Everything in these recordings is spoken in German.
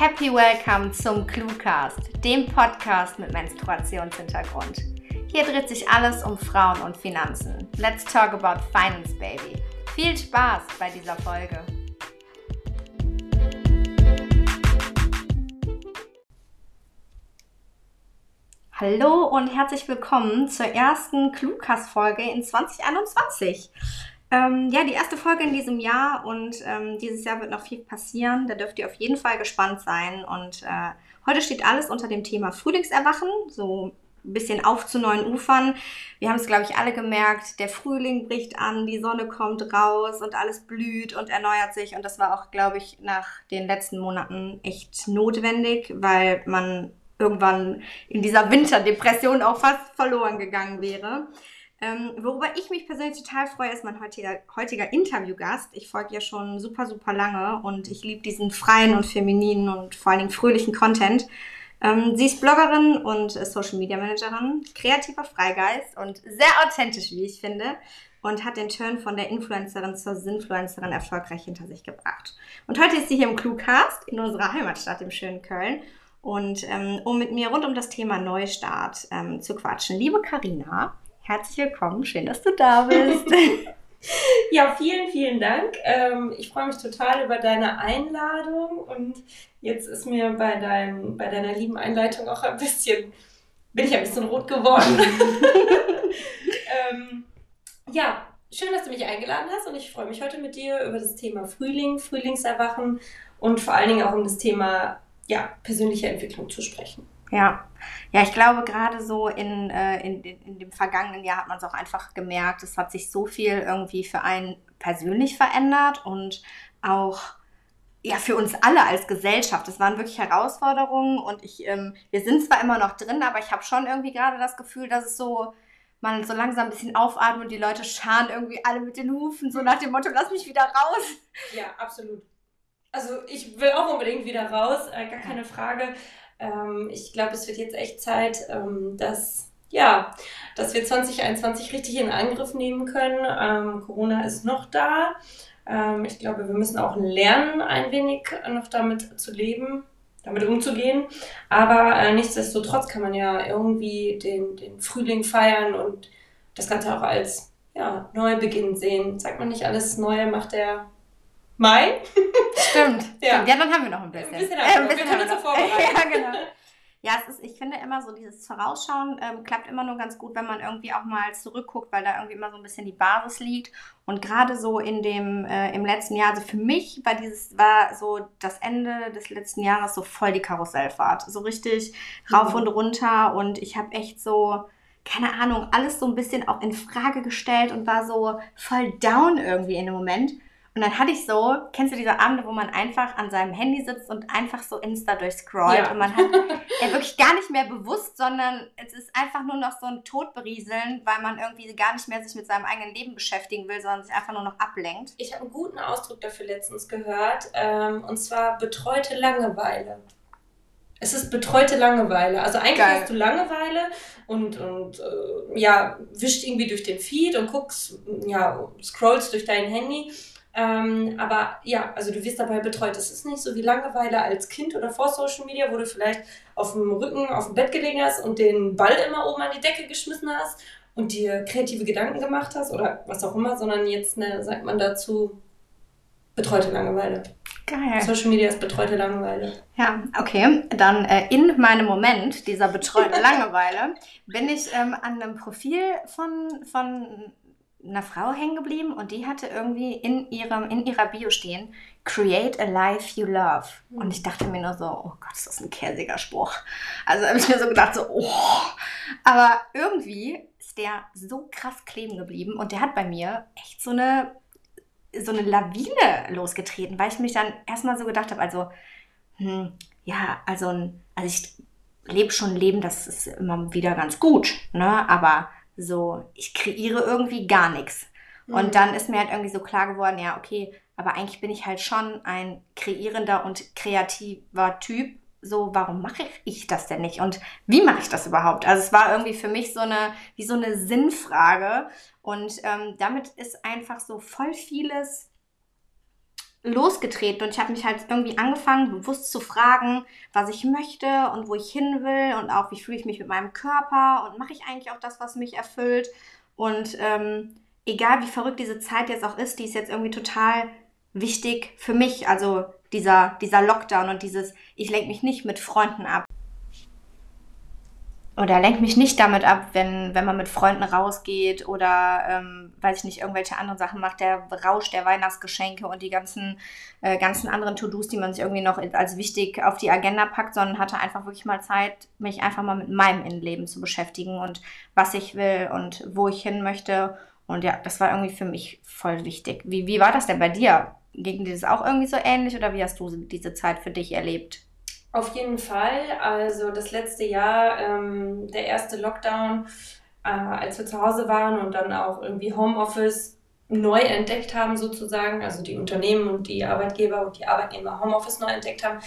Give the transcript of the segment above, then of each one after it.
Happy Welcome zum Cluecast, dem Podcast mit Menstruationshintergrund. Hier dreht sich alles um Frauen und Finanzen. Let's talk about finance, baby. Viel Spaß bei dieser Folge. Hallo und herzlich willkommen zur ersten Cluecast-Folge in 2021. Ähm, ja, die erste Folge in diesem Jahr und ähm, dieses Jahr wird noch viel passieren. Da dürft ihr auf jeden Fall gespannt sein. Und äh, heute steht alles unter dem Thema Frühlingserwachen, so ein bisschen auf zu neuen Ufern. Wir haben es, glaube ich, alle gemerkt, der Frühling bricht an, die Sonne kommt raus und alles blüht und erneuert sich. Und das war auch, glaube ich, nach den letzten Monaten echt notwendig, weil man irgendwann in dieser Winterdepression auch fast verloren gegangen wäre. Ähm, worüber ich mich persönlich total freue, ist mein heutiger, heutiger Interviewgast. Ich folge ja schon super, super lange und ich liebe diesen freien und femininen und vor allen Dingen fröhlichen Content. Ähm, sie ist Bloggerin und Social Media Managerin, kreativer Freigeist und sehr authentisch, wie ich finde, und hat den Turn von der Influencerin zur Sinfluencerin erfolgreich hinter sich gebracht. Und heute ist sie hier im Cluecast in unserer Heimatstadt, im schönen Köln. Und ähm, um mit mir rund um das Thema Neustart ähm, zu quatschen, liebe Karina, Herzlich willkommen, schön, dass du da bist. ja, vielen, vielen Dank. Ähm, ich freue mich total über deine Einladung und jetzt ist mir bei, dein, bei deiner lieben Einleitung auch ein bisschen, bin ich ein bisschen rot geworden. ähm, ja, schön, dass du mich eingeladen hast und ich freue mich heute mit dir über das Thema Frühling, Frühlingserwachen und vor allen Dingen auch um das Thema ja, persönliche Entwicklung zu sprechen. Ja, ja, ich glaube gerade so in, äh, in, in dem vergangenen Jahr hat man es auch einfach gemerkt, es hat sich so viel irgendwie für einen persönlich verändert und auch ja für uns alle als Gesellschaft. Es waren wirklich Herausforderungen und ich, ähm, wir sind zwar immer noch drin, aber ich habe schon irgendwie gerade das Gefühl, dass es so man so langsam ein bisschen aufatmet und die Leute scharen irgendwie alle mit den Hufen, so nach dem Motto, lass mich wieder raus. Ja, absolut. Also ich will auch unbedingt wieder raus, äh, gar keine Frage. Ähm, ich glaube, es wird jetzt echt Zeit, ähm, dass, ja, dass wir 2021 richtig in Angriff nehmen können. Ähm, Corona ist noch da. Ähm, ich glaube, wir müssen auch lernen, ein wenig noch damit zu leben, damit umzugehen. Aber äh, nichtsdestotrotz kann man ja irgendwie den, den Frühling feiern und das Ganze auch als ja, Neubeginn sehen. Sagt man nicht, alles Neue macht der Mai. Stimmt. ja. ja, dann haben wir noch ein bisschen. Ein bisschen, äh, ein bisschen wir können uns vorbereiten. ja, genau. Ja, es ist, ich finde immer so, dieses Vorausschauen ähm, klappt immer nur ganz gut, wenn man irgendwie auch mal zurückguckt, weil da irgendwie immer so ein bisschen die Basis liegt. Und gerade so in dem, äh, im letzten Jahr, also für mich war dieses, war so das Ende des letzten Jahres so voll die Karussellfahrt. So richtig rauf mhm. und runter und ich habe echt so, keine Ahnung, alles so ein bisschen auch in Frage gestellt und war so voll down irgendwie in dem Moment. Und dann hatte ich so, kennst du diese Abende, wo man einfach an seinem Handy sitzt und einfach so Insta durchscrollt ja. und man hat ja wirklich gar nicht mehr bewusst, sondern es ist einfach nur noch so ein Todberieseln, weil man irgendwie gar nicht mehr sich mit seinem eigenen Leben beschäftigen will, sondern sich einfach nur noch ablenkt. Ich habe einen guten Ausdruck dafür letztens gehört, ähm, und zwar betreute Langeweile. Es ist betreute Langeweile. Also eigentlich Geil. hast du Langeweile und, und äh, ja, wischt irgendwie durch den Feed und guckst, ja, scrollst durch dein Handy ähm, aber ja, also du wirst dabei betreut. Es ist nicht so wie Langeweile als Kind oder vor Social Media, wo du vielleicht auf dem Rücken auf dem Bett gelegen hast und den Ball immer oben an die Decke geschmissen hast und dir kreative Gedanken gemacht hast oder was auch immer, sondern jetzt ne, sagt man dazu betreute Langeweile. Geil. Social Media ist betreute Langeweile. Ja, okay. Dann äh, in meinem Moment dieser betreuten Langeweile bin ich ähm, an einem Profil von, von einer Frau hängen geblieben und die hatte irgendwie in, ihrem, in ihrer Bio stehen, Create a life you love. Und mhm. ich dachte mir nur so, oh Gott, ist das ein käsiger Spruch. Also habe ich mir so gedacht, so, oh. Aber irgendwie ist der so krass kleben geblieben und der hat bei mir echt so eine, so eine Lawine losgetreten, weil ich mich dann erstmal so gedacht habe, also, hm, ja, also, also ich lebe schon ein Leben, das ist immer wieder ganz gut, ne? Aber so, ich kreiere irgendwie gar nichts. Mhm. Und dann ist mir halt irgendwie so klar geworden, ja, okay, aber eigentlich bin ich halt schon ein kreierender und kreativer Typ. So, warum mache ich das denn nicht? Und wie mache ich das überhaupt? Also es war irgendwie für mich so eine, wie so eine Sinnfrage. Und ähm, damit ist einfach so voll vieles losgetreten und ich habe mich halt irgendwie angefangen, bewusst zu fragen, was ich möchte und wo ich hin will und auch, wie fühle ich mich mit meinem Körper und mache ich eigentlich auch das, was mich erfüllt. Und ähm, egal wie verrückt diese Zeit jetzt auch ist, die ist jetzt irgendwie total wichtig für mich. Also dieser, dieser Lockdown und dieses, ich lenke mich nicht mit Freunden ab oder lenkt mich nicht damit ab, wenn, wenn man mit Freunden rausgeht oder, ähm, weiß ich nicht, irgendwelche anderen Sachen macht, der Rausch der Weihnachtsgeschenke und die ganzen, äh, ganzen anderen To-Dos, die man sich irgendwie noch als wichtig auf die Agenda packt, sondern hatte einfach wirklich mal Zeit, mich einfach mal mit meinem Innenleben zu beschäftigen und was ich will und wo ich hin möchte. Und ja, das war irgendwie für mich voll wichtig. Wie, wie war das denn bei dir? Ging dir das auch irgendwie so ähnlich oder wie hast du diese Zeit für dich erlebt? Auf jeden Fall. Also das letzte Jahr, ähm, der erste Lockdown, äh, als wir zu Hause waren und dann auch irgendwie Homeoffice neu entdeckt haben sozusagen, also die Unternehmen und die Arbeitgeber und die Arbeitnehmer Homeoffice neu entdeckt haben,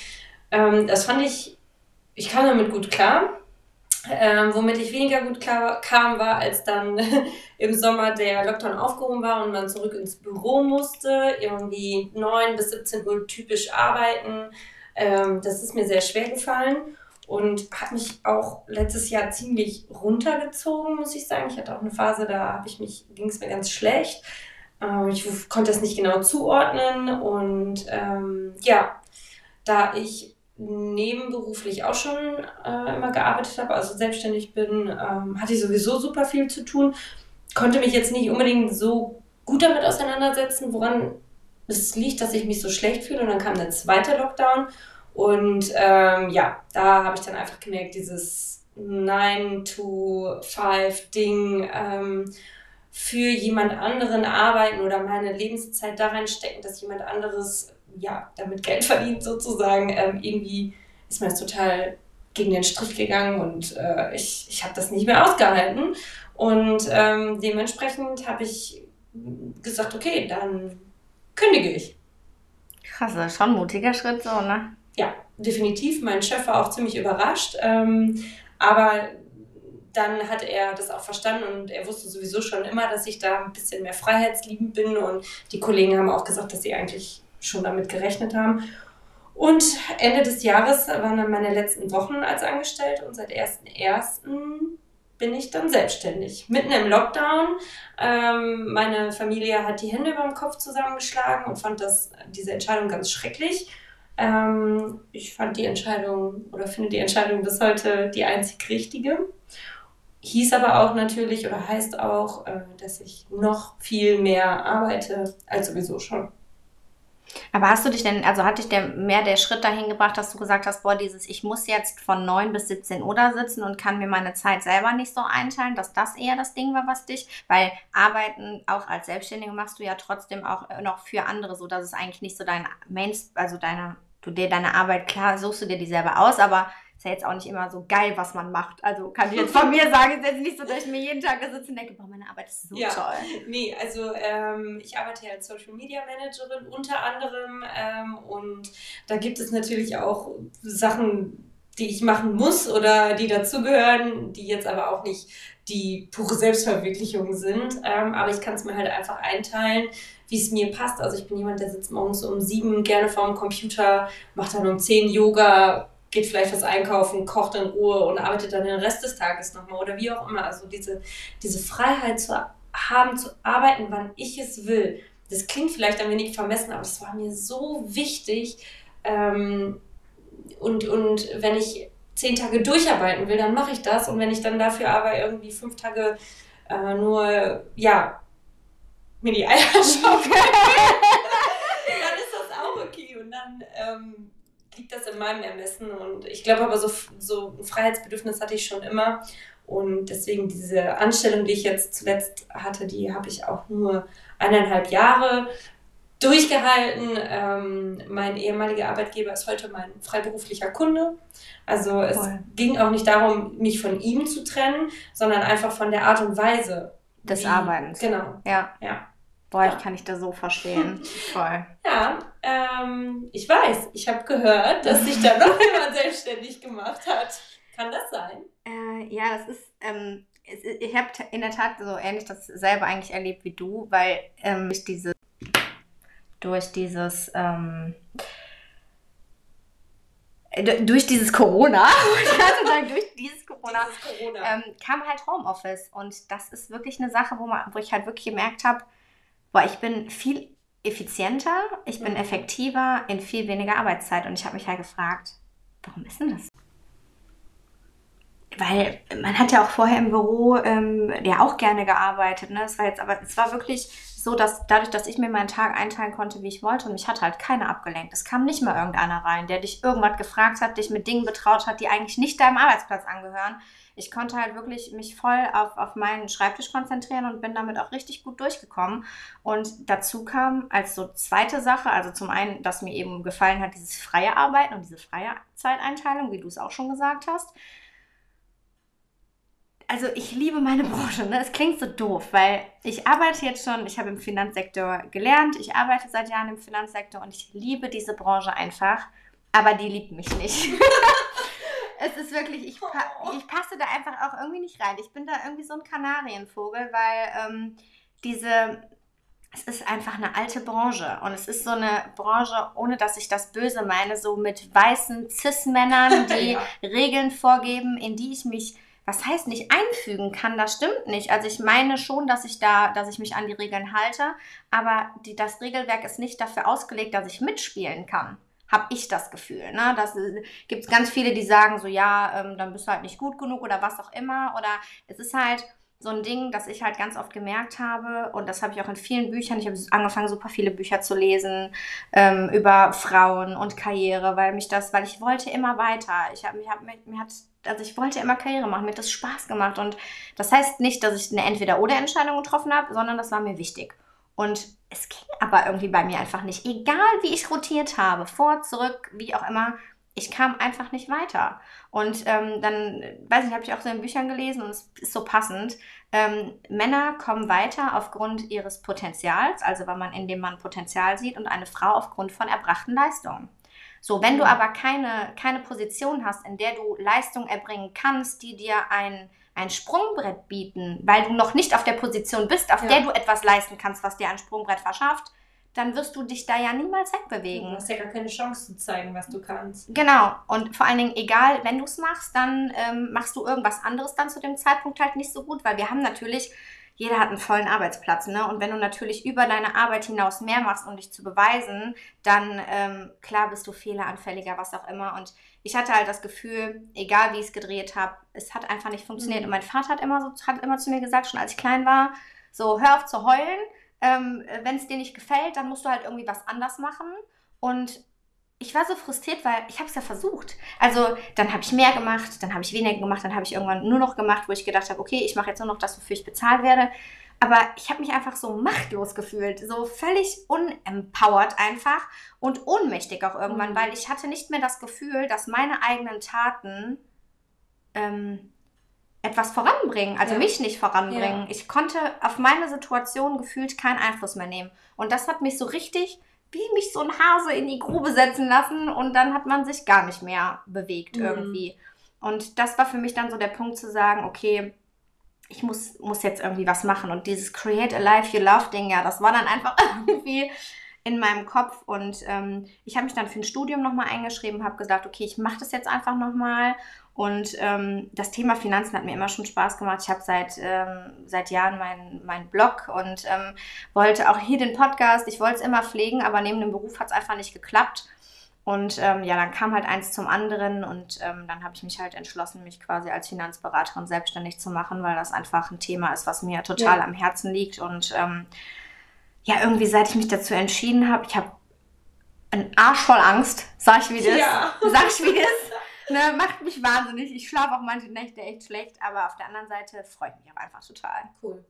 ähm, das fand ich, ich kam damit gut klar. Ähm, womit ich weniger gut klar kam, war, als dann im Sommer der Lockdown aufgehoben war und man zurück ins Büro musste, irgendwie 9 bis 17 Uhr typisch arbeiten, ähm, das ist mir sehr schwer gefallen und hat mich auch letztes Jahr ziemlich runtergezogen, muss ich sagen. Ich hatte auch eine Phase, da ging es mir ganz schlecht. Ähm, ich konnte es nicht genau zuordnen und ähm, ja, da ich nebenberuflich auch schon äh, immer gearbeitet habe, also selbstständig bin, ähm, hatte ich sowieso super viel zu tun, konnte mich jetzt nicht unbedingt so gut damit auseinandersetzen, woran es liegt, dass ich mich so schlecht fühle. Und dann kam der zweite Lockdown. Und ähm, ja, da habe ich dann einfach gemerkt, dieses 9-to-5-Ding ähm, für jemand anderen arbeiten oder meine Lebenszeit da reinstecken, dass jemand anderes ja damit Geld verdient sozusagen. Ähm, irgendwie ist mir das total gegen den Strich gegangen und äh, ich, ich habe das nicht mehr ausgehalten. Und ähm, dementsprechend habe ich gesagt, okay, dann kündige ich. Krass, das ist schon ein mutiger Schritt so, ne? Ja, definitiv. Mein Chef war auch ziemlich überrascht. Ähm, aber dann hat er das auch verstanden und er wusste sowieso schon immer, dass ich da ein bisschen mehr freiheitsliebend bin und die Kollegen haben auch gesagt, dass sie eigentlich schon damit gerechnet haben. Und Ende des Jahres waren dann meine letzten Wochen als Angestellte und seit 1.1 bin ich dann selbstständig. Mitten im Lockdown. Ähm, meine Familie hat die Hände über dem Kopf zusammengeschlagen und fand das, diese Entscheidung ganz schrecklich. Ähm, ich fand die Entscheidung oder finde die Entscheidung bis heute die einzig richtige. Hieß aber auch natürlich oder heißt auch, äh, dass ich noch viel mehr arbeite als sowieso schon. Aber hast du dich denn, also hat dich der, mehr der Schritt dahin gebracht, dass du gesagt hast, boah, dieses, ich muss jetzt von 9 bis 17 Uhr da sitzen und kann mir meine Zeit selber nicht so einteilen, dass das eher das Ding war, was dich, weil Arbeiten auch als Selbstständige machst du ja trotzdem auch noch für andere, so dass es eigentlich nicht so dein Main, also deine, du dir deine Arbeit, klar, suchst du dir die selber aus, aber ist ja jetzt auch nicht immer so geil, was man macht. Also kann ich jetzt von mir sagen, ist jetzt nicht so, dass ich mir jeden Tag da sitze und denke, boah, meine Arbeit ist so ja. toll. Nee, also ähm, ich arbeite ja als Social Media Managerin unter anderem ähm, und da gibt es natürlich auch Sachen, die ich machen muss oder die dazugehören, die jetzt aber auch nicht die pure Selbstverwirklichung sind. Ähm, aber ich kann es mir halt einfach einteilen, wie es mir passt. Also ich bin jemand, der sitzt morgens um sieben gerne vorm Computer, macht dann um zehn Yoga, geht vielleicht was einkaufen, kocht in Ruhe und arbeitet dann den Rest des Tages nochmal oder wie auch immer. Also diese, diese Freiheit zu haben, zu arbeiten, wann ich es will. Das klingt vielleicht ein wenig vermessen, aber es war mir so wichtig. Ähm, und, und wenn ich zehn Tage durcharbeiten will, dann mache ich das. Und wenn ich dann dafür aber irgendwie fünf Tage äh, nur, ja, mir die Eier schaukeln, dann ist das auch okay. Und dann ähm, liegt das in meinem Ermessen. Und ich glaube aber, so, so ein Freiheitsbedürfnis hatte ich schon immer. Und deswegen diese Anstellung, die ich jetzt zuletzt hatte, die habe ich auch nur eineinhalb Jahre durchgehalten. Ähm, mein ehemaliger Arbeitgeber ist heute mein freiberuflicher Kunde. Also es Voll. ging auch nicht darum, mich von ihm zu trennen, sondern einfach von der Art und Weise des Arbeitens. Genau. Ja. ja. Boah, ja. ich kann dich da so verstehen. Voll. Ja, ähm, ich weiß. Ich habe gehört, dass sich da noch jemand selbstständig gemacht hat. Kann das sein? Äh, ja, das ist. Ähm, ich habe in der Tat so ähnlich das selber eigentlich erlebt wie du, weil ähm, ich diese durch dieses ähm, durch dieses Corona, ich sagen, durch dieses Corona, dieses Corona. Ähm, kam halt Homeoffice. Und das ist wirklich eine Sache, wo, man, wo ich halt wirklich gemerkt habe, boah, ich bin viel effizienter, ich bin mhm. effektiver in viel weniger Arbeitszeit. Und ich habe mich halt gefragt, warum ist denn das? Weil man hat ja auch vorher im Büro ähm, ja auch gerne gearbeitet. Ne? Es war jetzt aber, es war wirklich so, dass dadurch, dass ich mir meinen Tag einteilen konnte, wie ich wollte, und mich hat halt keiner abgelenkt. Es kam nicht mal irgendeiner rein, der dich irgendwas gefragt hat, dich mit Dingen betraut hat, die eigentlich nicht deinem Arbeitsplatz angehören. Ich konnte halt wirklich mich voll auf, auf meinen Schreibtisch konzentrieren und bin damit auch richtig gut durchgekommen. Und dazu kam als so zweite Sache, also zum einen, dass mir eben gefallen hat, dieses freie Arbeiten und diese freie Zeiteinteilung, wie du es auch schon gesagt hast also ich liebe meine Branche. Ne? Es klingt so doof, weil ich arbeite jetzt schon, ich habe im Finanzsektor gelernt, ich arbeite seit Jahren im Finanzsektor und ich liebe diese Branche einfach, aber die liebt mich nicht. es ist wirklich, ich, ich passe da einfach auch irgendwie nicht rein. Ich bin da irgendwie so ein Kanarienvogel, weil ähm, diese, es ist einfach eine alte Branche und es ist so eine Branche, ohne dass ich das böse meine, so mit weißen Cis-Männern, die ja. Regeln vorgeben, in die ich mich was heißt nicht einfügen kann, das stimmt nicht. Also ich meine schon, dass ich da, dass ich mich an die Regeln halte, aber die, das Regelwerk ist nicht dafür ausgelegt, dass ich mitspielen kann. Habe ich das Gefühl. Ne? Das äh, gibt es ganz viele, die sagen so, ja, ähm, dann bist du halt nicht gut genug oder was auch immer. Oder es ist halt so ein Ding, das ich halt ganz oft gemerkt habe und das habe ich auch in vielen Büchern. Ich habe angefangen, super viele Bücher zu lesen ähm, über Frauen und Karriere, weil mich das, weil ich wollte immer weiter. Ich habe, mir, hab, mir hat also ich wollte immer Karriere machen, mir hat das Spaß gemacht. Und das heißt nicht, dass ich eine Entweder-Oder-Entscheidung getroffen habe, sondern das war mir wichtig. Und es ging aber irgendwie bei mir einfach nicht. Egal wie ich rotiert habe, vor, zurück, wie auch immer, ich kam einfach nicht weiter. Und ähm, dann, weiß ich, habe ich auch so in Büchern gelesen und es ist so passend. Ähm, Männer kommen weiter aufgrund ihres Potenzials, also weil man in dem Mann Potenzial sieht, und eine Frau aufgrund von erbrachten Leistungen. So, wenn du aber keine, keine Position hast, in der du Leistung erbringen kannst, die dir ein, ein Sprungbrett bieten, weil du noch nicht auf der Position bist, auf ja. der du etwas leisten kannst, was dir ein Sprungbrett verschafft, dann wirst du dich da ja niemals wegbewegen. Du hast ja gar keine Chance zu zeigen, was du kannst. Genau. Und vor allen Dingen, egal, wenn du es machst, dann ähm, machst du irgendwas anderes dann zu dem Zeitpunkt halt nicht so gut, weil wir haben natürlich jeder hat einen vollen Arbeitsplatz, ne? Und wenn du natürlich über deine Arbeit hinaus mehr machst, um dich zu beweisen, dann ähm, klar bist du fehleranfälliger, was auch immer. Und ich hatte halt das Gefühl, egal wie ich es gedreht habe, es hat einfach nicht funktioniert. Mhm. Und mein Vater hat immer so, hat immer zu mir gesagt, schon als ich klein war, so hör auf zu heulen. Ähm, wenn es dir nicht gefällt, dann musst du halt irgendwie was anders machen. Und ich war so frustriert, weil ich habe es ja versucht. Also dann habe ich mehr gemacht, dann habe ich weniger gemacht, dann habe ich irgendwann nur noch gemacht, wo ich gedacht habe, okay, ich mache jetzt nur noch das, wofür ich bezahlt werde. Aber ich habe mich einfach so machtlos gefühlt, so völlig unempowert einfach und ohnmächtig auch irgendwann, mhm. weil ich hatte nicht mehr das Gefühl, dass meine eigenen Taten ähm, etwas voranbringen, also ja. mich nicht voranbringen. Ja. Ich konnte auf meine Situation gefühlt keinen Einfluss mehr nehmen. Und das hat mich so richtig wie mich so ein Hase in die Grube setzen lassen und dann hat man sich gar nicht mehr bewegt mhm. irgendwie. Und das war für mich dann so der Punkt zu sagen, okay, ich muss, muss jetzt irgendwie was machen. Und dieses Create a Life You Love Ding, ja, das war dann einfach irgendwie in meinem Kopf. Und ähm, ich habe mich dann für ein Studium nochmal eingeschrieben, habe gesagt, okay, ich mache das jetzt einfach nochmal und ähm, das Thema Finanzen hat mir immer schon Spaß gemacht. Ich habe seit, ähm, seit Jahren meinen mein Blog und ähm, wollte auch hier den Podcast, ich wollte es immer pflegen, aber neben dem Beruf hat es einfach nicht geklappt. Und ähm, ja, dann kam halt eins zum anderen und ähm, dann habe ich mich halt entschlossen, mich quasi als Finanzberaterin selbstständig zu machen, weil das einfach ein Thema ist, was mir total ja. am Herzen liegt. Und ähm, ja, irgendwie seit ich mich dazu entschieden habe, ich habe einen Arsch voll Angst, sag ich wie das, ja. sag ich wie das ne, macht mich wahnsinnig. Ich schlafe auch manche Nächte echt schlecht, aber auf der anderen Seite freut mich auch einfach total. Cool.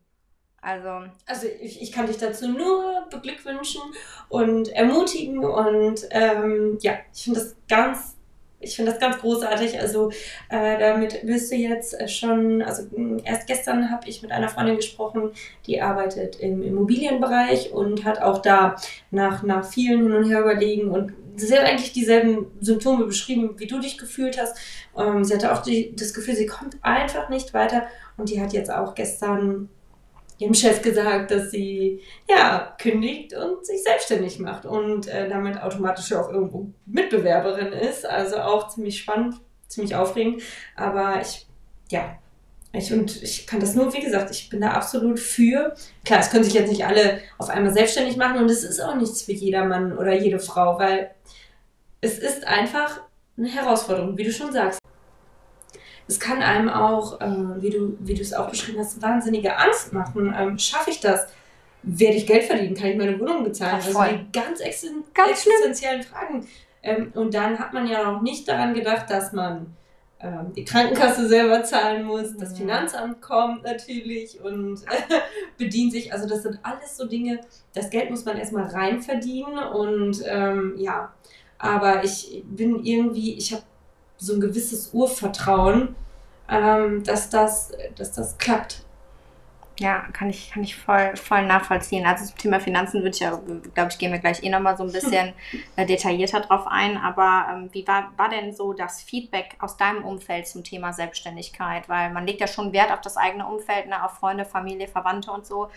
Also, also ich, ich kann dich dazu nur beglückwünschen und ermutigen und ähm, ja, ich finde das ganz ich finde das ganz großartig. Also äh, damit wirst du jetzt schon, also erst gestern habe ich mit einer Freundin gesprochen, die arbeitet im Immobilienbereich und hat auch da nach, nach vielen hin und her überlegen und sie hat eigentlich dieselben Symptome beschrieben, wie du dich gefühlt hast. Ähm, sie hatte auch die, das Gefühl, sie kommt einfach nicht weiter und die hat jetzt auch gestern ihrem Chef gesagt, dass sie ja kündigt und sich selbstständig macht und äh, damit automatisch auch irgendwo Mitbewerberin ist. Also auch ziemlich spannend, ziemlich aufregend. Aber ich, ja, ich, und ich kann das nur, wie gesagt, ich bin da absolut für. Klar, es können sich jetzt nicht alle auf einmal selbstständig machen und es ist auch nichts für jedermann oder jede Frau, weil es ist einfach eine Herausforderung, wie du schon sagst. Es kann einem auch, äh, wie du wie du es auch beschrieben hast, wahnsinnige Angst machen. Ähm, Schaffe ich das? Werde ich Geld verdienen? Kann ich meine Wohnung bezahlen? Ja, also die ganz, existen, ganz existenziellen Fragen. Ähm, und dann hat man ja noch nicht daran gedacht, dass man ähm, die Krankenkasse selber zahlen muss, das Finanzamt kommt natürlich und bedient sich. Also das sind alles so Dinge, das Geld muss man erstmal rein verdienen und ähm, ja, aber ich bin irgendwie, ich habe so ein gewisses Urvertrauen, ähm, dass, das, dass das klappt. Ja, kann ich, kann ich voll, voll nachvollziehen. Also zum Thema Finanzen würde ich ja, glaube ich, gehen wir gleich eh nochmal so ein bisschen äh, detaillierter drauf ein. Aber ähm, wie war, war denn so das Feedback aus deinem Umfeld zum Thema Selbstständigkeit? Weil man legt ja schon Wert auf das eigene Umfeld, ne, auf Freunde, Familie, Verwandte und so.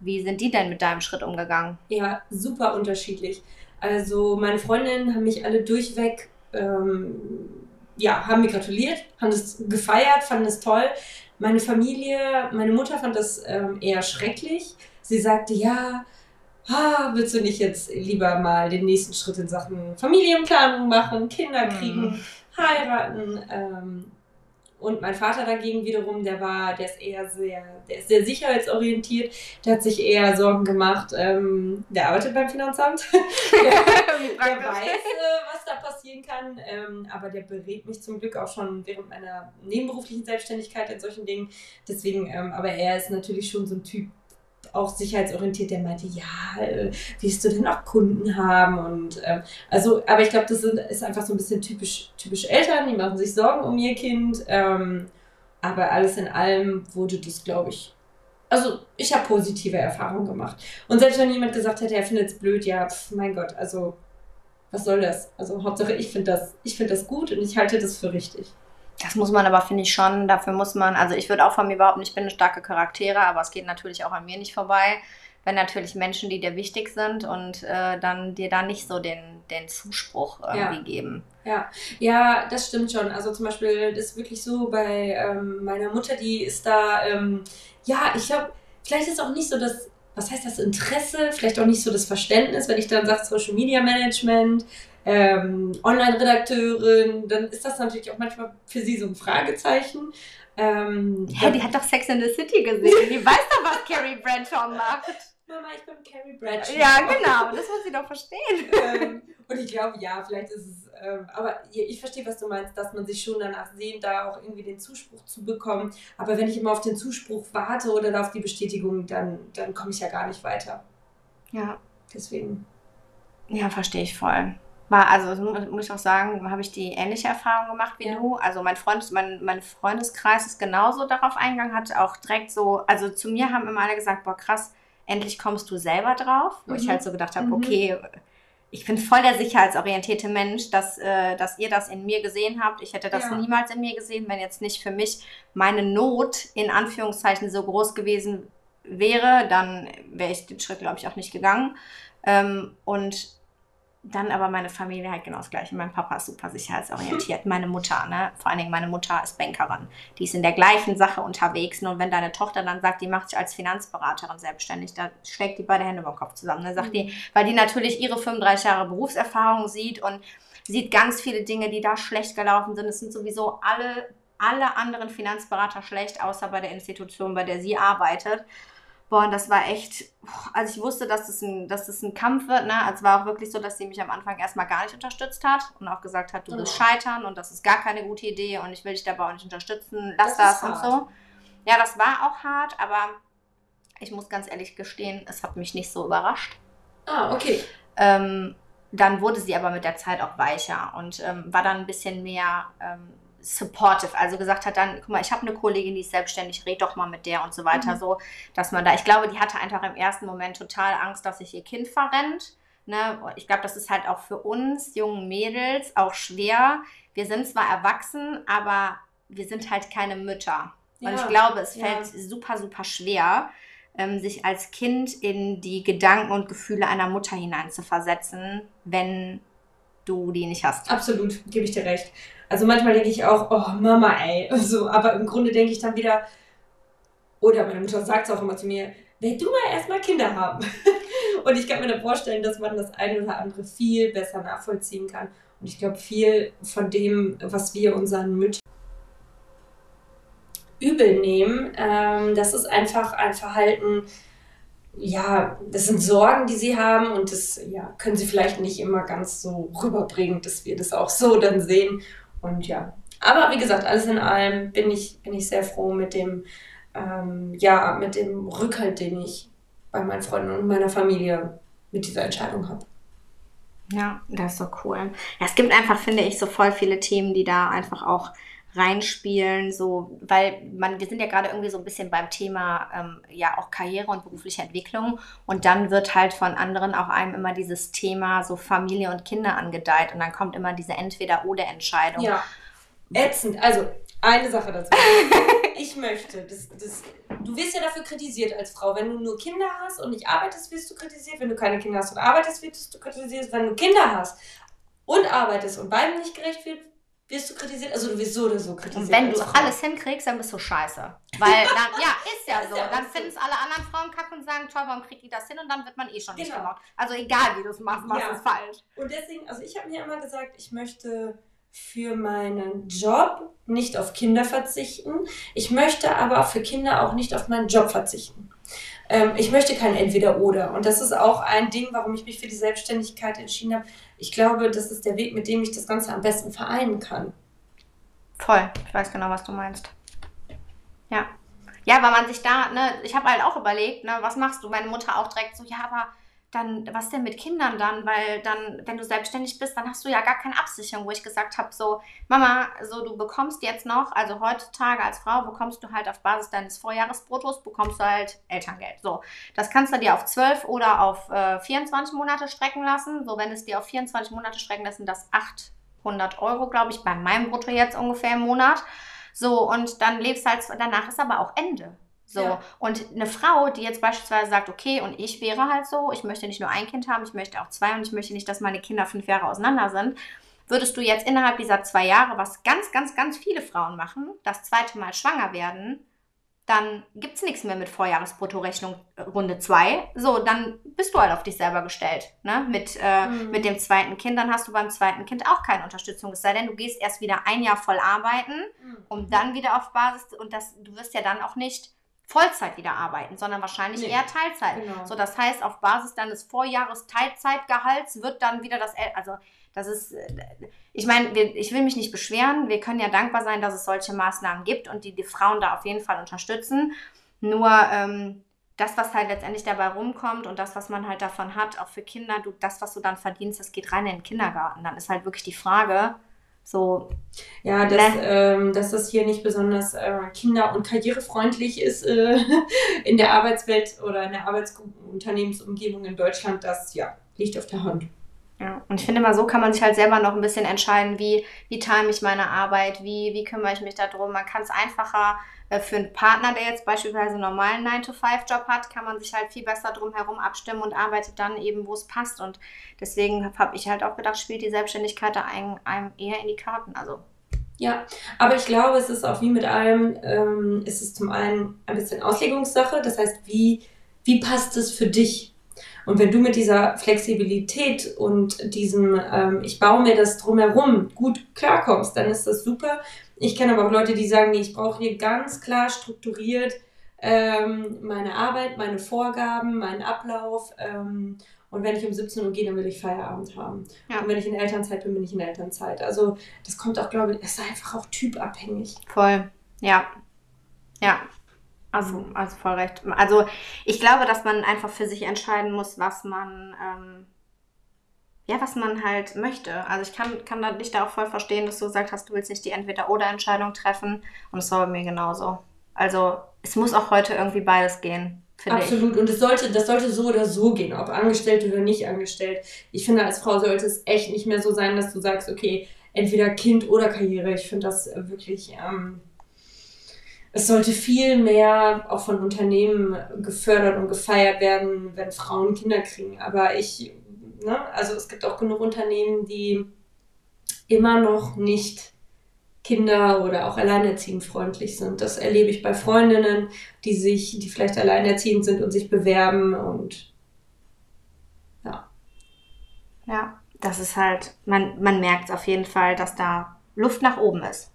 Wie sind die denn mit deinem Schritt umgegangen? Ja, super unterschiedlich. Also meine Freundinnen haben mich alle durchweg ähm, ja, haben mir gratuliert, haben es gefeiert, fanden es toll. Meine Familie, meine Mutter fand das ähm, eher schrecklich. Sie sagte, ja, ah, willst du nicht jetzt lieber mal den nächsten Schritt in Sachen Familienplanung machen, Kinder kriegen, mm. heiraten? Ähm, und mein Vater dagegen wiederum, der war, der ist eher sehr, der ist sehr sicherheitsorientiert, der hat sich eher Sorgen gemacht. Ähm, der arbeitet beim Finanzamt. der, der weiß, äh, was da passieren kann. Ähm, aber der berät mich zum Glück auch schon während meiner nebenberuflichen Selbstständigkeit in solchen Dingen. Deswegen, ähm, aber er ist natürlich schon so ein Typ, auch sicherheitsorientiert, der meinte, ja, äh, willst du denn auch Kunden haben? Und ähm, also, aber ich glaube, das sind, ist einfach so ein bisschen typisch, typisch Eltern, die machen sich Sorgen um ihr Kind. Ähm, aber alles in allem wurde das, glaube ich, also ich habe positive Erfahrungen gemacht. Und selbst wenn jemand gesagt hätte, er findet es blöd, ja, pf, mein Gott, also was soll das? Also Hauptsache, ich finde das, ich finde das gut und ich halte das für richtig. Das muss man aber, finde ich schon, dafür muss man, also ich würde auch von mir behaupten, ich bin eine starke Charaktere, aber es geht natürlich auch an mir nicht vorbei, wenn natürlich Menschen, die dir wichtig sind und äh, dann dir da nicht so den, den Zuspruch irgendwie ja. geben. Ja, ja, das stimmt schon. Also zum Beispiel, das ist wirklich so bei ähm, meiner Mutter, die ist da, ähm, ja, ich glaube, vielleicht ist auch nicht so das, was heißt das Interesse, vielleicht auch nicht so das Verständnis, wenn ich dann sage Social Media Management, ähm, Online-Redakteurin, dann ist das natürlich auch manchmal für sie so ein Fragezeichen. Ähm, ja, die hat doch Sex in the City gesehen. Die weiß doch, was Carrie Bradshaw macht. Mama, ich bin Carrie Bradshaw. Ja, genau, das muss sie doch verstehen. ähm, und ich glaube, ja, vielleicht ist es, ähm, aber ich verstehe, was du meinst, dass man sich schon danach sehnt, da auch irgendwie den Zuspruch zu bekommen. Aber wenn ich immer auf den Zuspruch warte oder auf die Bestätigung, dann, dann komme ich ja gar nicht weiter. Ja. Deswegen. Ja, verstehe ich voll. War, also muss ich auch sagen, habe ich die ähnliche Erfahrung gemacht wie ja. du. Also mein Freund, mein, mein Freundeskreis ist genauso darauf eingegangen, hat auch direkt so, also zu mir haben immer alle gesagt, boah krass, endlich kommst du selber drauf. Wo mhm. ich halt so gedacht habe, mhm. okay, ich bin voll der sicherheitsorientierte Mensch, dass, äh, dass ihr das in mir gesehen habt. Ich hätte das ja. niemals in mir gesehen, wenn jetzt nicht für mich meine Not in Anführungszeichen so groß gewesen wäre, dann wäre ich den Schritt, glaube ich, auch nicht gegangen. Ähm, und dann aber meine Familie halt genau das Gleiche. Mein Papa ist super sicherheitsorientiert. Meine Mutter, ne? Vor allen Dingen meine Mutter ist Bankerin. Die ist in der gleichen Sache unterwegs. Und wenn deine Tochter dann sagt, die macht sich als Finanzberaterin selbstständig, da schlägt die beide Hände über den Kopf zusammen. Dann sagt mhm. die, weil die natürlich ihre 35 Jahre Berufserfahrung sieht und sieht ganz viele Dinge, die da schlecht gelaufen sind. Es sind sowieso alle, alle anderen Finanzberater schlecht, außer bei der Institution, bei der sie arbeitet. Boah, und das war echt, als ich wusste, dass das ein, dass das ein Kampf wird, ne, also war auch wirklich so, dass sie mich am Anfang erstmal gar nicht unterstützt hat und auch gesagt hat, du wirst oh. scheitern und das ist gar keine gute Idee und ich will dich dabei auch nicht unterstützen, lass das, das und so. Ja, das war auch hart, aber ich muss ganz ehrlich gestehen, es hat mich nicht so überrascht. Ah, okay. Ähm, dann wurde sie aber mit der Zeit auch weicher und ähm, war dann ein bisschen mehr ähm, supportive, also gesagt hat dann, guck mal, ich habe eine Kollegin, die ist selbstständig, red doch mal mit der und so weiter, mhm. so, dass man da, ich glaube, die hatte einfach im ersten Moment total Angst, dass sich ihr Kind verrennt. Ne? Ich glaube, das ist halt auch für uns jungen Mädels auch schwer. Wir sind zwar erwachsen, aber wir sind halt keine Mütter. Ja. Und ich glaube, es fällt ja. super, super schwer, ähm, sich als Kind in die Gedanken und Gefühle einer Mutter hineinzuversetzen, wenn du die nicht hast. Absolut, gebe ich dir recht. Also manchmal denke ich auch, oh Mama, ey. So, aber im Grunde denke ich dann wieder, oder meine Mutter sagt es auch immer zu mir, will du mal erstmal Kinder haben. und ich kann mir dann vorstellen, dass man das eine oder andere viel besser nachvollziehen kann. Und ich glaube, viel von dem, was wir unseren Müttern übel nehmen, ähm, das ist einfach ein Verhalten, ja, das sind Sorgen, die sie haben und das ja, können sie vielleicht nicht immer ganz so rüberbringen, dass wir das auch so dann sehen. Und ja, aber wie gesagt, alles in allem bin ich, bin ich sehr froh mit dem, ähm, ja, mit dem Rückhalt, den ich bei meinen Freunden und meiner Familie mit dieser Entscheidung habe. Ja, das ist so cool. Ja, es gibt einfach, finde ich, so voll viele Themen, die da einfach auch reinspielen, so, weil man, wir sind ja gerade irgendwie so ein bisschen beim Thema ähm, ja auch Karriere und berufliche Entwicklung und dann wird halt von anderen auch einem immer dieses Thema so Familie und Kinder angedeiht und dann kommt immer diese Entweder-oder-Entscheidung. Ja, ätzend. Also, eine Sache dazu. ich möchte, das, das, du wirst ja dafür kritisiert als Frau. Wenn du nur Kinder hast und nicht arbeitest, wirst du kritisiert. Wenn du keine Kinder hast und arbeitest, wirst du kritisiert. Wenn du Kinder hast und arbeitest und beidem nicht gerecht wird, wirst du kritisiert. Also du wirst so oder so kritisiert. Und wenn du alles hinkriegst, dann bist du scheiße. Weil dann, ja, ist ja so. Dann finden es alle anderen Frauen kacke und sagen, toll, warum kriegt die das hin? Und dann wird man eh schon genau. nicht gemacht. Also egal, wie du es machst, machst du es falsch. Und deswegen, also ich habe mir immer gesagt, ich möchte für meinen Job nicht auf Kinder verzichten. Ich möchte aber für Kinder auch nicht auf meinen Job verzichten. Ähm, ich möchte kein Entweder-Oder. Und das ist auch ein Ding, warum ich mich für die Selbstständigkeit entschieden habe. Ich glaube, das ist der Weg, mit dem ich das Ganze am besten vereinen kann. Voll. Ich weiß genau, was du meinst. Ja. Ja, weil man sich da, ne, ich habe halt auch überlegt, ne, was machst du? Meine Mutter auch direkt so, ja, aber dann, was denn mit Kindern dann? Weil dann, wenn du selbstständig bist, dann hast du ja gar keine Absicherung, wo ich gesagt habe, so, Mama, so du bekommst jetzt noch, also heutzutage als Frau bekommst du halt auf Basis deines Vorjahresbruttos, bekommst du halt Elterngeld. So, das kannst du dir auf 12 oder auf äh, 24 Monate strecken lassen. So, wenn es dir auf 24 Monate strecken lassen, das 800 Euro, glaube ich, bei meinem Brutto jetzt ungefähr im Monat. So, und dann lebst halt, danach ist aber auch Ende. So. Ja. Und eine Frau, die jetzt beispielsweise sagt, okay, und ich wäre halt so, ich möchte nicht nur ein Kind haben, ich möchte auch zwei und ich möchte nicht, dass meine Kinder fünf Jahre auseinander sind, würdest du jetzt innerhalb dieser zwei Jahre, was ganz, ganz, ganz viele Frauen machen, das zweite Mal schwanger werden, dann gibt es nichts mehr mit Vorjahresbruttorechnung äh, Runde 2. So, dann bist du halt auf dich selber gestellt. Ne? Mit, äh, mhm. mit dem zweiten Kind, dann hast du beim zweiten Kind auch keine Unterstützung. Es sei denn, du gehst erst wieder ein Jahr voll arbeiten, mhm. um dann wieder auf Basis, und das, du wirst ja dann auch nicht Vollzeit wieder arbeiten, sondern wahrscheinlich nee. eher Teilzeit. Genau. So, das heißt, auf Basis deines Vorjahres Teilzeitgehalts wird dann wieder das, also das ist, äh, ich meine, ich will mich nicht beschweren. Wir können ja dankbar sein, dass es solche Maßnahmen gibt und die die Frauen da auf jeden Fall unterstützen. Nur ähm, das, was halt letztendlich dabei rumkommt und das, was man halt davon hat, auch für Kinder, du, das, was du dann verdienst, das geht rein in den Kindergarten. Dann ist halt wirklich die Frage, so. Ja, dass, ähm, dass das hier nicht besonders äh, kinder- und karrierefreundlich ist äh, in der Arbeitswelt oder in der Arbeitsunternehmensumgebung in Deutschland, das ja liegt auf der Hand. Ja, und ich finde mal, so kann man sich halt selber noch ein bisschen entscheiden, wie, wie time ich meine Arbeit, wie, wie kümmere ich mich darum. Man kann es einfacher für einen Partner, der jetzt beispielsweise einen normalen 9-to-5-Job hat, kann man sich halt viel besser drum herum abstimmen und arbeitet dann eben, wo es passt. Und deswegen habe ich halt auch gedacht, spielt die Selbstständigkeit da einem, einem eher in die Karten. Also ja, aber ich glaube, es ist auch wie mit allem, ähm, ist es zum einen ein bisschen Auslegungssache. Das heißt, wie, wie passt es für dich? Und wenn du mit dieser Flexibilität und diesem, ähm, ich baue mir das drumherum gut klarkommst, dann ist das super. Ich kenne aber auch Leute, die sagen, nee, ich brauche hier ganz klar strukturiert ähm, meine Arbeit, meine Vorgaben, meinen Ablauf. Ähm, und wenn ich um 17 Uhr gehe, dann will ich Feierabend haben. Ja. Und wenn ich in Elternzeit bin, bin ich in Elternzeit. Also das kommt auch, glaube ich, es ist einfach auch typabhängig. Voll, ja. Ja, also, also voll recht. Also ich glaube, dass man einfach für sich entscheiden muss, was man ähm, ja, was man halt möchte. Also ich kann, kann dich da auch voll verstehen, dass du gesagt hast, du willst nicht die Entweder-Oder-Entscheidung treffen. Und es war bei mir genauso. Also es muss auch heute irgendwie beides gehen. Absolut. Ich. Und es sollte, das sollte so oder so gehen, ob angestellt oder nicht angestellt. Ich finde, als Frau sollte es echt nicht mehr so sein, dass du sagst, okay, entweder Kind oder Karriere. Ich finde das wirklich, ähm, es sollte viel mehr auch von Unternehmen gefördert und gefeiert werden, wenn Frauen Kinder kriegen. Aber ich, ne, also es gibt auch genug Unternehmen, die immer noch nicht Kinder oder auch alleinerziehend freundlich sind. Das erlebe ich bei Freundinnen, die sich, die vielleicht alleinerziehend sind und sich bewerben und ja. Ja, das ist halt, man, man merkt auf jeden Fall, dass da Luft nach oben ist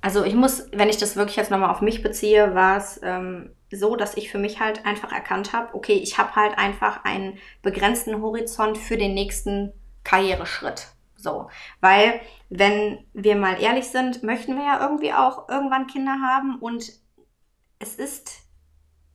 also ich muss, wenn ich das wirklich jetzt nochmal auf mich beziehe, war es ähm, so, dass ich für mich halt einfach erkannt habe, okay, ich habe halt einfach einen begrenzten Horizont für den nächsten Karriereschritt. So, weil wenn wir mal ehrlich sind, möchten wir ja irgendwie auch irgendwann Kinder haben und es ist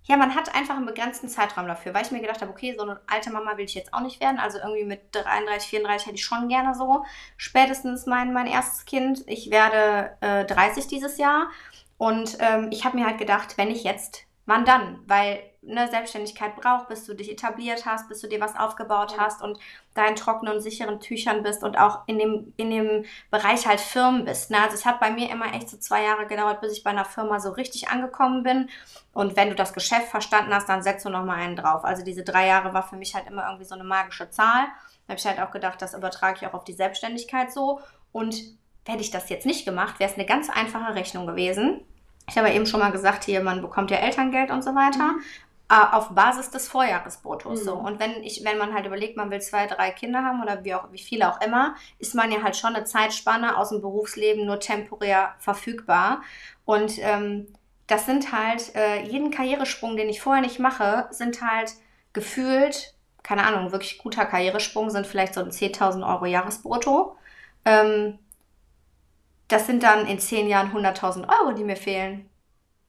ja, man hat einfach einen begrenzten Zeitraum dafür, weil ich mir gedacht habe, okay, so eine alte Mama will ich jetzt auch nicht werden. Also irgendwie mit 33, 34 hätte ich schon gerne so spätestens mein, mein erstes Kind. Ich werde äh, 30 dieses Jahr. Und ähm, ich habe mir halt gedacht, wenn ich jetzt, wann dann? Weil eine Selbstständigkeit braucht, bis du dich etabliert hast, bis du dir was aufgebaut hast und da in trockenen und sicheren Tüchern bist und auch in dem, in dem Bereich halt Firmen bist. Ne? Also es hat bei mir immer echt so zwei Jahre gedauert, bis ich bei einer Firma so richtig angekommen bin. Und wenn du das Geschäft verstanden hast, dann setzt du nochmal einen drauf. Also diese drei Jahre war für mich halt immer irgendwie so eine magische Zahl. Da habe ich halt auch gedacht, das übertrage ich auch auf die Selbstständigkeit so. Und hätte ich das jetzt nicht gemacht, wäre es eine ganz einfache Rechnung gewesen. Ich habe eben schon mal gesagt, hier, man bekommt ja Elterngeld und so weiter. Mhm. Äh, auf Basis des Vorjahresbruttos. Mhm. So. Und wenn ich, wenn man halt überlegt, man will zwei, drei Kinder haben oder wie auch, wie viele auch immer, ist man ja halt schon eine Zeitspanne aus dem Berufsleben nur temporär verfügbar. Und ähm, das sind halt, äh, jeden Karrieresprung, den ich vorher nicht mache, sind halt gefühlt, keine Ahnung, wirklich guter Karrieresprung, sind vielleicht so ein 10.000 Euro Jahresbrutto. Ähm, das sind dann in zehn Jahren 100.000 Euro, die mir fehlen.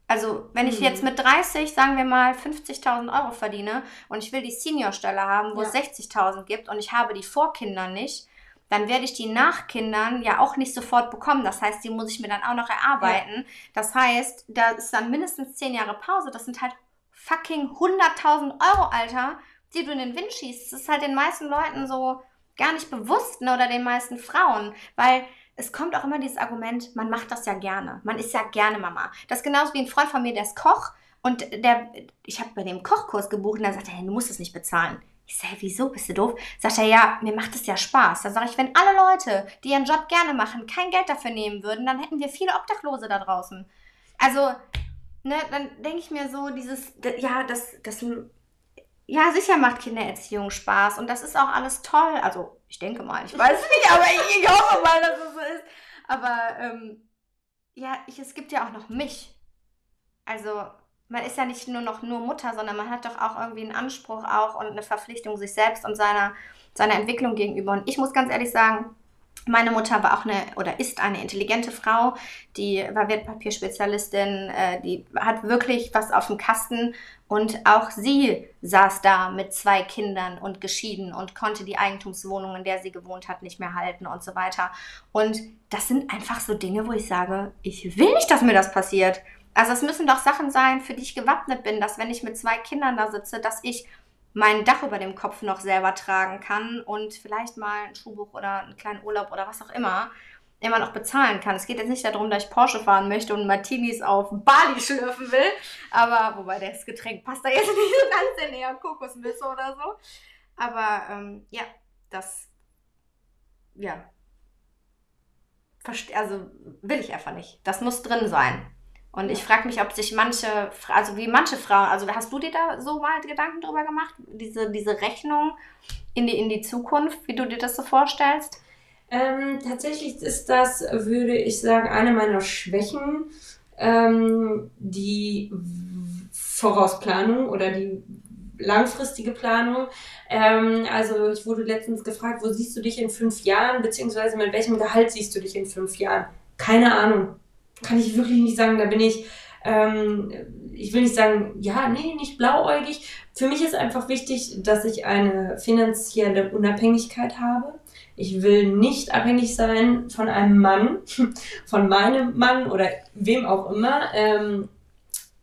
Also, wenn ich jetzt mhm. mit 30, sagen wir mal, 50.000 Euro verdiene und ich will die Seniorstelle haben, wo ja. es 60.000 gibt und ich habe die Vorkinder nicht, dann werde ich die Nachkindern ja auch nicht sofort bekommen. Das heißt, die muss ich mir dann auch noch erarbeiten. Ja. Das heißt, da ist dann mindestens 10 Jahre Pause. Das sind halt fucking 100.000 Euro, Alter, die du in den Wind schießt. Das ist halt den meisten Leuten so gar nicht bewusst ne, oder den meisten Frauen, weil es kommt auch immer dieses Argument, man macht das ja gerne. Man ist ja gerne Mama. Das ist genauso wie ein Freund von mir, der ist Koch und der, ich habe bei dem Kochkurs gebucht und dann sagt er, hey, du musst es nicht bezahlen. Ich sage, wieso, bist du doof? Sagt er, ja, mir macht es ja Spaß. Dann sage ich, wenn alle Leute, die ihren Job gerne machen, kein Geld dafür nehmen würden, dann hätten wir viele Obdachlose da draußen. Also, ne, dann denke ich mir so, dieses, ja, das, das, ja, sicher macht Kindererziehung Spaß und das ist auch alles toll. Also, ich denke mal, ich weiß nicht, aber ich, ich hoffe mal, dass es so ist. Aber ähm, ja, ich, es gibt ja auch noch mich. Also man ist ja nicht nur noch nur Mutter, sondern man hat doch auch irgendwie einen Anspruch auch und eine Verpflichtung sich selbst und seiner, seiner Entwicklung gegenüber. Und ich muss ganz ehrlich sagen, meine Mutter war auch eine oder ist eine intelligente Frau, die war Wertpapierspezialistin, äh, die hat wirklich was auf dem Kasten und auch sie saß da mit zwei Kindern und geschieden und konnte die Eigentumswohnung, in der sie gewohnt hat, nicht mehr halten und so weiter. Und das sind einfach so Dinge, wo ich sage, ich will nicht, dass mir das passiert. Also es müssen doch Sachen sein, für die ich gewappnet bin, dass wenn ich mit zwei Kindern da sitze, dass ich mein Dach über dem Kopf noch selber tragen kann und vielleicht mal ein Schuhbuch oder einen kleinen Urlaub oder was auch immer immer noch bezahlen kann. Es geht jetzt nicht darum, dass ich Porsche fahren möchte und Martinis auf Bali schlürfen will, aber wobei das Getränk passt da jetzt nicht so ganz in eher Kokosnüsse oder so. Aber ähm, ja, das ja also will ich einfach nicht. Das muss drin sein. Und ich frage mich, ob sich manche, also wie manche Frauen, also hast du dir da so mal Gedanken drüber gemacht, diese, diese Rechnung in die, in die Zukunft, wie du dir das so vorstellst? Ähm, tatsächlich ist das, würde ich sagen, eine meiner Schwächen, ähm, die Vorausplanung oder die langfristige Planung. Ähm, also ich wurde letztens gefragt, wo siehst du dich in fünf Jahren, beziehungsweise mit welchem Gehalt siehst du dich in fünf Jahren? Keine Ahnung kann ich wirklich nicht sagen, da bin ich, ähm, ich will nicht sagen, ja, nee, nicht blauäugig. Für mich ist einfach wichtig, dass ich eine finanzielle Unabhängigkeit habe. Ich will nicht abhängig sein von einem Mann, von meinem Mann oder wem auch immer. Ähm,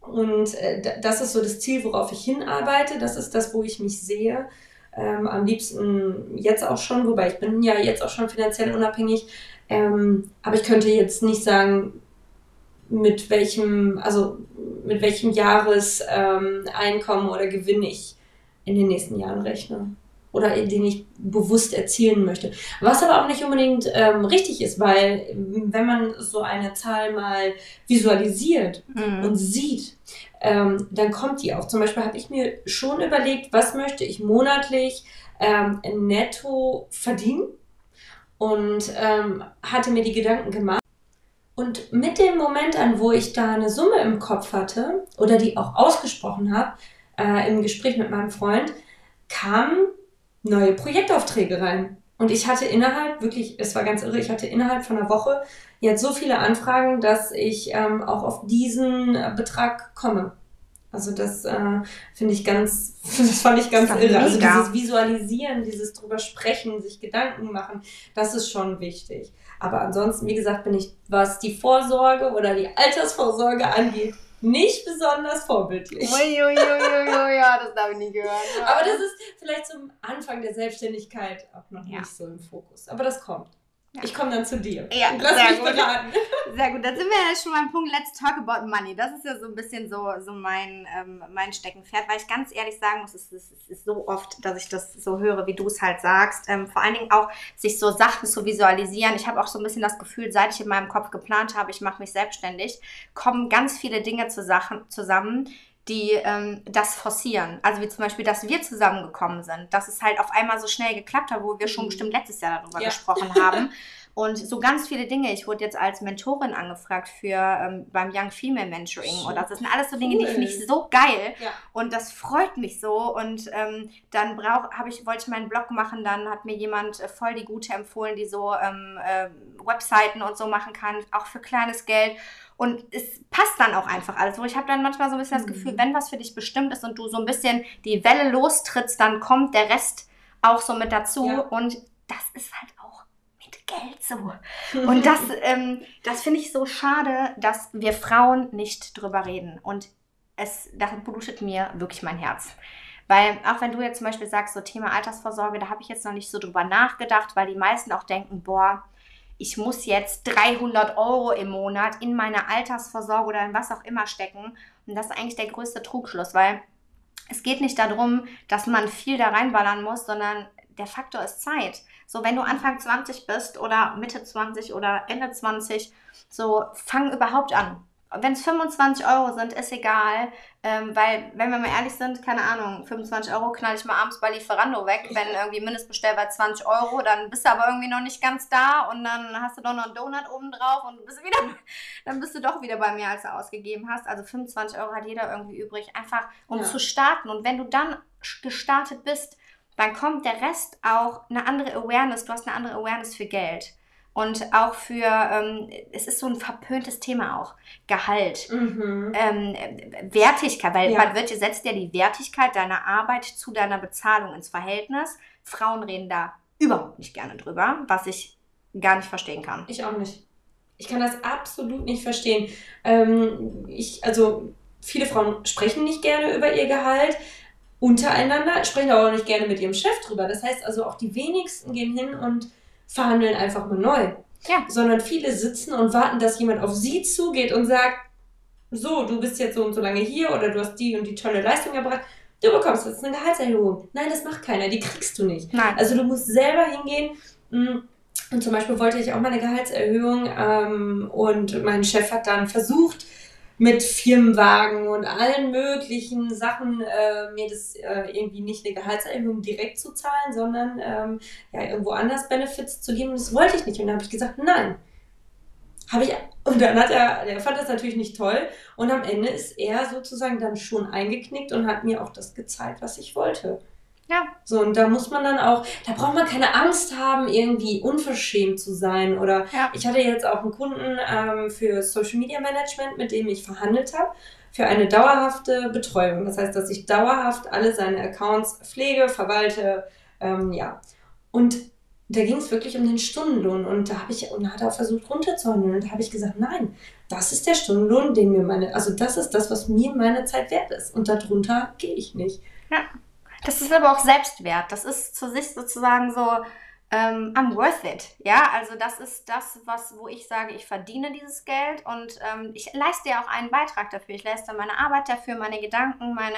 und äh, das ist so das Ziel, worauf ich hinarbeite. Das ist das, wo ich mich sehe. Ähm, am liebsten jetzt auch schon, wobei ich bin ja jetzt auch schon finanziell unabhängig. Ähm, aber ich könnte jetzt nicht sagen, mit welchem, also mit welchem Jahreseinkommen ähm, oder Gewinn ich in den nächsten Jahren rechne oder den ich bewusst erzielen möchte. Was aber auch nicht unbedingt ähm, richtig ist, weil wenn man so eine Zahl mal visualisiert mhm. und sieht, ähm, dann kommt die auch. Zum Beispiel habe ich mir schon überlegt, was möchte ich monatlich ähm, netto verdienen und ähm, hatte mir die Gedanken gemacht. Und mit dem Moment an, wo ich da eine Summe im Kopf hatte oder die auch ausgesprochen habe, äh, im Gespräch mit meinem Freund, kamen neue Projektaufträge rein. Und ich hatte innerhalb, wirklich, es war ganz irre, ich hatte innerhalb von einer Woche jetzt so viele Anfragen, dass ich ähm, auch auf diesen äh, Betrag komme. Also das äh, finde ich ganz, das fand ich ganz irre. Also mega. Also dieses Visualisieren, dieses drüber sprechen, sich Gedanken machen, das ist schon wichtig. Aber ansonsten, wie gesagt, bin ich, was die Vorsorge oder die Altersvorsorge angeht, nicht besonders vorbildlich. Uiuiuiui, ja, das darf ich nicht gehört. Aber das ist vielleicht zum Anfang der Selbstständigkeit auch noch ja. nicht so im Fokus. Aber das kommt. Ja. Ich komme dann zu dir. Ja, lass mich gut. beraten. Sehr gut. Dann sind wir ja schon beim Punkt Let's Talk About Money. Das ist ja so ein bisschen so, so mein, ähm, mein Steckenpferd, weil ich ganz ehrlich sagen muss, es ist, es ist so oft, dass ich das so höre, wie du es halt sagst. Ähm, vor allen Dingen auch, sich so Sachen zu visualisieren. Ich habe auch so ein bisschen das Gefühl, seit ich in meinem Kopf geplant habe, ich mache mich selbstständig, kommen ganz viele Dinge zu Sachen, zusammen, die ähm, das forcieren. Also wie zum Beispiel, dass wir zusammengekommen sind, dass es halt auf einmal so schnell geklappt hat, wo wir schon mhm. bestimmt letztes Jahr darüber ja. gesprochen haben. Und so ganz viele Dinge. Ich wurde jetzt als Mentorin angefragt für ähm, beim Young Female Mentoring. Und das sind alles so Dinge, die finde ich so geil. Ja. Und das freut mich so. Und ähm, dann brauch, ich, wollte ich meinen Blog machen, dann hat mir jemand äh, voll die gute empfohlen, die so ähm, äh, Webseiten und so machen kann, auch für kleines Geld. Und es passt dann auch einfach alles. Wo ich habe dann manchmal so ein bisschen das Gefühl, mhm. wenn was für dich bestimmt ist und du so ein bisschen die Welle lostrittst, dann kommt der Rest auch so mit dazu. Ja. Und das ist halt auch mit Geld so. Und das, ähm, das finde ich so schade, dass wir Frauen nicht drüber reden. Und es, das blutet mir wirklich mein Herz. Weil auch wenn du jetzt zum Beispiel sagst, so Thema Altersvorsorge, da habe ich jetzt noch nicht so drüber nachgedacht, weil die meisten auch denken, boah, ich muss jetzt 300 Euro im Monat in meine Altersvorsorge oder in was auch immer stecken. Und das ist eigentlich der größte Trugschluss, weil es geht nicht darum, dass man viel da reinballern muss, sondern der Faktor ist Zeit. So, wenn du Anfang 20 bist oder Mitte 20 oder Ende 20, so fang überhaupt an wenn es 25 Euro sind, ist egal, ähm, weil, wenn wir mal ehrlich sind, keine Ahnung, 25 Euro knall ich mal abends bei Lieferando weg, wenn irgendwie Mindestbestellwert 20 Euro, dann bist du aber irgendwie noch nicht ganz da und dann hast du doch noch einen Donut oben drauf und bist wieder, dann bist du doch wieder bei mir, als du ausgegeben hast. Also 25 Euro hat jeder irgendwie übrig, einfach um ja. zu starten. Und wenn du dann gestartet bist, dann kommt der Rest auch eine andere Awareness, du hast eine andere Awareness für Geld. Und auch für, ähm, es ist so ein verpöntes Thema auch, Gehalt, mhm. ähm, Wertigkeit, weil ja. man wird, setzt ja die Wertigkeit deiner Arbeit zu deiner Bezahlung ins Verhältnis. Frauen reden da überhaupt nicht gerne drüber, was ich gar nicht verstehen kann. Ich auch nicht. Ich kann das absolut nicht verstehen. Ähm, ich, also viele Frauen sprechen nicht gerne über ihr Gehalt untereinander, sprechen aber auch nicht gerne mit ihrem Chef drüber. Das heißt also auch die wenigsten gehen hin und verhandeln einfach mal neu. Ja. Sondern viele sitzen und warten, dass jemand auf sie zugeht und sagt, so, du bist jetzt so und so lange hier oder du hast die und die tolle Leistung erbracht. Du bekommst jetzt eine Gehaltserhöhung. Nein, das macht keiner, die kriegst du nicht. Nein. Also du musst selber hingehen. Mm, und zum Beispiel wollte ich auch mal eine Gehaltserhöhung ähm, und mein Chef hat dann versucht, mit Firmenwagen und allen möglichen Sachen äh, mir das äh, irgendwie nicht eine Gehaltserhöhung direkt zu zahlen, sondern ähm, ja, irgendwo anders Benefits zu geben. Das wollte ich nicht. Und dann habe ich gesagt, nein. Habe ich, und dann hat er, der fand das natürlich nicht toll. Und am Ende ist er sozusagen dann schon eingeknickt und hat mir auch das gezeigt, was ich wollte. Ja. So, und da muss man dann auch, da braucht man keine Angst haben, irgendwie unverschämt zu sein. Oder ja. ich hatte jetzt auch einen Kunden ähm, für Social Media Management, mit dem ich verhandelt habe, für eine dauerhafte Betreuung. Das heißt, dass ich dauerhaft alle seine Accounts pflege, verwalte, ähm, ja. Und da ging es wirklich um den Stundenlohn und da habe ich und da hat er versucht runterzuhandeln und da habe ich gesagt, nein, das ist der Stundenlohn, den mir meine, also das ist das, was mir meine Zeit wert ist und darunter gehe ich nicht. Ja. Das ist aber auch Selbstwert. Das ist zu sich sozusagen so, ähm, I'm worth it. Ja, also das ist das, was, wo ich sage, ich verdiene dieses Geld und ähm, ich leiste ja auch einen Beitrag dafür. Ich leiste meine Arbeit dafür, meine Gedanken, meine,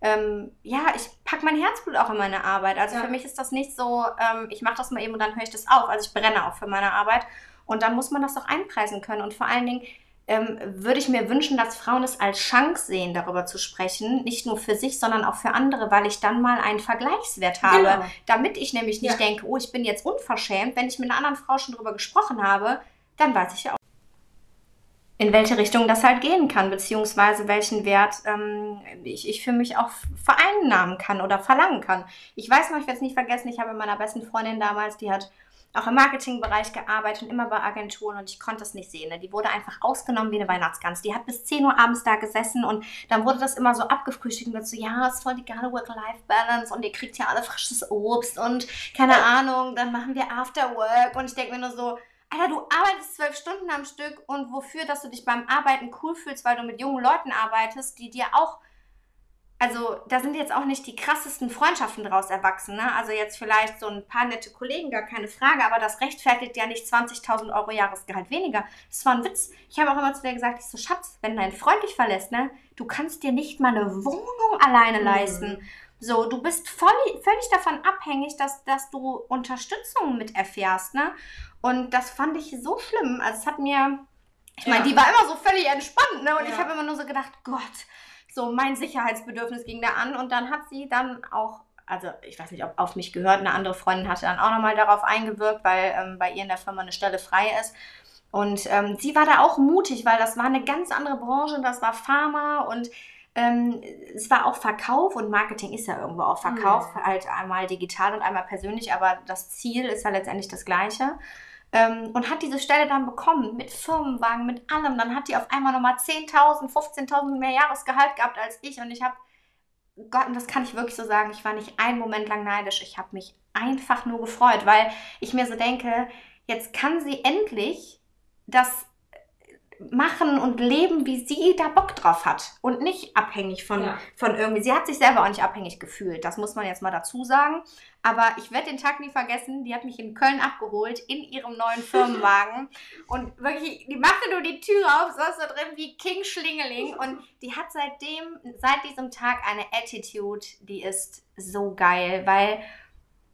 ähm, ja, ich packe mein Herzblut auch in meine Arbeit. Also ja. für mich ist das nicht so, ähm, ich mache das mal eben und dann höre ich das auf. Also ich brenne auch für meine Arbeit und dann muss man das auch einpreisen können und vor allen Dingen ähm, würde ich mir wünschen, dass Frauen es als Chance sehen, darüber zu sprechen. Nicht nur für sich, sondern auch für andere, weil ich dann mal einen Vergleichswert habe. Genau. Damit ich nämlich nicht ja. denke, oh, ich bin jetzt unverschämt. Wenn ich mit einer anderen Frau schon darüber gesprochen habe, dann weiß ich ja auch, in welche Richtung das halt gehen kann, beziehungsweise welchen Wert ähm, ich, ich für mich auch vereinnahmen kann oder verlangen kann. Ich weiß noch, ich werde es nicht vergessen, ich habe meiner besten Freundin damals, die hat auch im Marketingbereich gearbeitet und immer bei Agenturen und ich konnte es nicht sehen. Ne? Die wurde einfach ausgenommen wie eine Weihnachtsgans. Die hat bis 10 Uhr abends da gesessen und dann wurde das immer so abgefrühstückt und so, ja, es ist voll die geile Work-Life-Balance und ihr kriegt ja alle frisches Obst und keine Ahnung, dann machen wir After Work und ich denke mir nur so, Alter, du arbeitest zwölf Stunden am Stück und wofür, dass du dich beim Arbeiten cool fühlst, weil du mit jungen Leuten arbeitest, die dir auch also da sind jetzt auch nicht die krassesten Freundschaften draus erwachsen. Ne? Also jetzt vielleicht so ein paar nette Kollegen, gar keine Frage, aber das rechtfertigt ja nicht 20.000 Euro Jahresgehalt weniger. Das war ein Witz. Ich habe auch immer zu dir gesagt, ich so, Schatz, wenn dein Freund dich verlässt, ne, du kannst dir nicht mal eine Wohnung alleine mhm. leisten. So, du bist voll, völlig davon abhängig, dass, dass du Unterstützung mit erfährst, ne? Und das fand ich so schlimm. Also es hat mir, ich meine, ja. die war immer so völlig entspannt, ne? Und ja. ich habe immer nur so gedacht, Gott, so mein Sicherheitsbedürfnis ging da an und dann hat sie dann auch also ich weiß nicht, ob auf mich gehört, eine andere Freundin hatte dann auch nochmal darauf eingewirkt, weil ähm, bei ihr in der Firma eine Stelle frei ist. Und ähm, sie war da auch mutig, weil das war eine ganz andere Branche, das war Pharma und ähm, es war auch Verkauf und Marketing ist ja irgendwo auch Verkauf, mhm. halt einmal digital und einmal persönlich, aber das Ziel ist ja letztendlich das gleiche. Ähm, und hat diese Stelle dann bekommen mit Firmenwagen, mit allem. Dann hat die auf einmal nochmal 10.000, 15.000 mehr Jahresgehalt gehabt als ich. Und ich habe, Gott, und das kann ich wirklich so sagen, ich war nicht einen Moment lang neidisch. Ich habe mich einfach nur gefreut, weil ich mir so denke, jetzt kann sie endlich das machen und leben, wie sie da Bock drauf hat und nicht abhängig von, ja. von irgendwie. Sie hat sich selber auch nicht abhängig gefühlt, das muss man jetzt mal dazu sagen. Aber ich werde den Tag nie vergessen, die hat mich in Köln abgeholt in ihrem neuen Firmenwagen und wirklich, die machte nur die Tür auf, saß da drin wie King Schlingeling und die hat seitdem, seit diesem Tag eine Attitude, die ist so geil, weil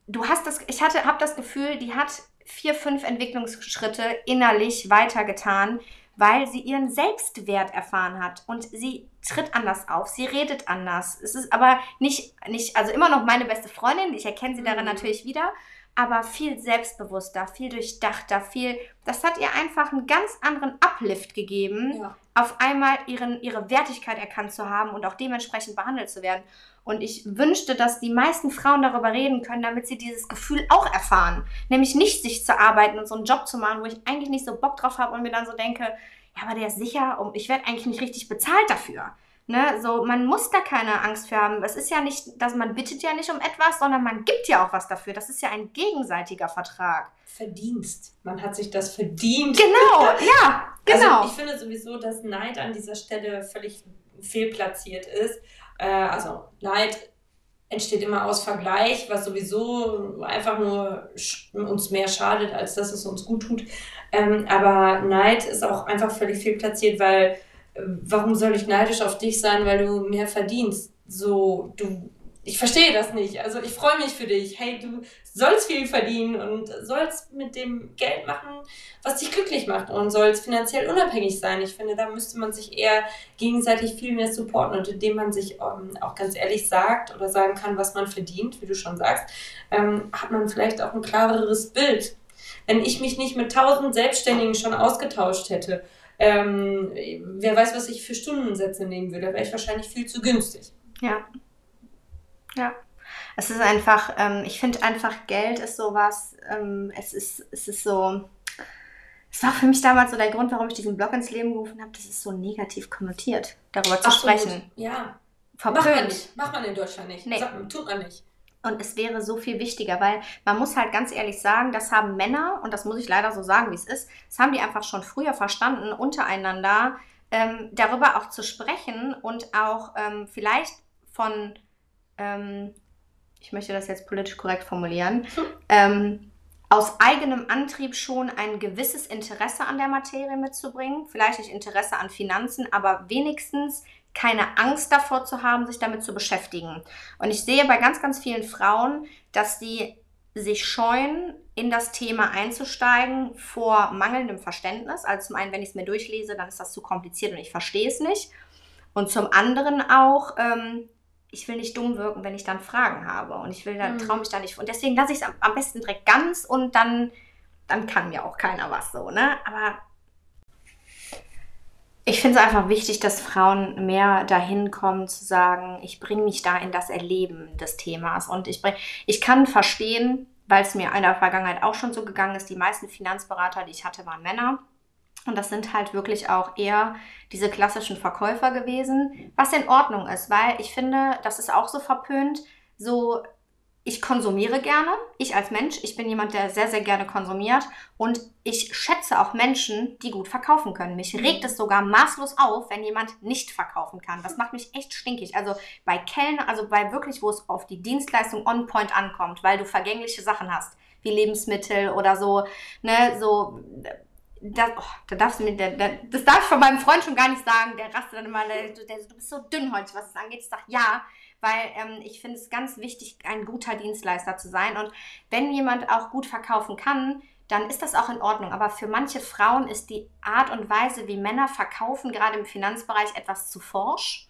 du hast das, ich hatte, habe das Gefühl, die hat vier, fünf Entwicklungsschritte innerlich weitergetan weil sie ihren Selbstwert erfahren hat und sie tritt anders auf, sie redet anders. Es ist aber nicht, nicht also immer noch meine beste Freundin, ich erkenne sie darin mhm. natürlich wieder, aber viel selbstbewusster, viel durchdachter, viel, das hat ihr einfach einen ganz anderen Uplift gegeben, ja. auf einmal ihren, ihre Wertigkeit erkannt zu haben und auch dementsprechend behandelt zu werden. Und ich wünschte, dass die meisten Frauen darüber reden können, damit sie dieses Gefühl auch erfahren. Nämlich nicht sich zu arbeiten und so einen Job zu machen, wo ich eigentlich nicht so Bock drauf habe und mir dann so denke, ja, aber der ist sicher und ich werde eigentlich nicht richtig bezahlt dafür. Ne, so, man muss da keine Angst für haben. Es ist ja nicht, dass man bittet ja nicht um etwas, sondern man gibt ja auch was dafür. Das ist ja ein gegenseitiger Vertrag. Verdienst. Man hat sich das verdient. Genau, ja, also genau. Also ich finde sowieso, dass Neid an dieser Stelle völlig fehlplatziert ist. Äh, also Neid entsteht immer aus Vergleich, was sowieso einfach nur uns mehr schadet, als dass es uns gut tut. Ähm, aber Neid ist auch einfach völlig fehlplatziert, weil warum soll ich neidisch auf dich sein, weil du mehr verdienst? So, du ich verstehe das nicht. Also ich freue mich für dich. Hey, du sollst viel verdienen und sollst mit dem Geld machen, was dich glücklich macht und sollst finanziell unabhängig sein. Ich finde, da müsste man sich eher gegenseitig viel mehr supporten und indem man sich ähm, auch ganz ehrlich sagt oder sagen kann, was man verdient, wie du schon sagst, ähm, hat man vielleicht auch ein klareres Bild. Wenn ich mich nicht mit tausend Selbstständigen schon ausgetauscht hätte, ähm, wer weiß, was ich für Stundensätze nehmen würde, wäre ich wahrscheinlich viel zu günstig. Ja, ja. Es ist einfach, ähm, ich finde einfach, Geld ist sowas, ähm, es, ist, es ist so, es war für mich damals so der Grund, warum ich diesen Blog ins Leben gerufen habe, das ist so negativ konnotiert, darüber zu Absolut. sprechen. Ja. Verpönt. Macht man nicht. Macht man in Deutschland nicht. Nee. Sagt, tut man nicht. Und es wäre so viel wichtiger, weil man muss halt ganz ehrlich sagen, das haben Männer, und das muss ich leider so sagen, wie es ist, das haben die einfach schon früher verstanden, untereinander ähm, darüber auch zu sprechen und auch ähm, vielleicht von ähm, ich möchte das jetzt politisch korrekt formulieren, hm. ähm, aus eigenem Antrieb schon ein gewisses Interesse an der Materie mitzubringen. Vielleicht nicht Interesse an Finanzen, aber wenigstens keine Angst davor zu haben, sich damit zu beschäftigen. Und ich sehe bei ganz, ganz vielen Frauen, dass die sich scheuen, in das Thema einzusteigen vor mangelndem Verständnis. Also zum einen, wenn ich es mir durchlese, dann ist das zu kompliziert und ich verstehe es nicht. Und zum anderen auch, ähm, ich will nicht dumm wirken, wenn ich dann Fragen habe und ich will, dann mhm. traue mich da nicht. Und deswegen lasse ich es am, am, besten direkt ganz und dann, dann kann mir auch keiner was so, ne? Aber ich finde es einfach wichtig, dass Frauen mehr dahin kommen zu sagen, ich bringe mich da in das Erleben des Themas. Und ich, bring, ich kann verstehen, weil es mir in der Vergangenheit auch schon so gegangen ist, die meisten Finanzberater, die ich hatte, waren Männer. Und das sind halt wirklich auch eher diese klassischen Verkäufer gewesen, was in Ordnung ist, weil ich finde, das ist auch so verpönt, so ich konsumiere gerne, ich als Mensch, ich bin jemand, der sehr, sehr gerne konsumiert und ich schätze auch Menschen, die gut verkaufen können. Mich regt es sogar maßlos auf, wenn jemand nicht verkaufen kann. Das macht mich echt stinkig. Also bei Kellner, also bei wirklich, wo es auf die Dienstleistung on point ankommt, weil du vergängliche Sachen hast, wie Lebensmittel oder so, ne, so das, oh, da darfst du mir, der, der, das darf ich von meinem Freund schon gar nicht sagen. Der rastet dann immer, der, der, du bist so dünnhäutig, was es angeht. Ich sage ja, weil ähm, ich finde es ganz wichtig, ein guter Dienstleister zu sein. Und wenn jemand auch gut verkaufen kann, dann ist das auch in Ordnung. Aber für manche Frauen ist die Art und Weise, wie Männer verkaufen, gerade im Finanzbereich etwas zu forsch,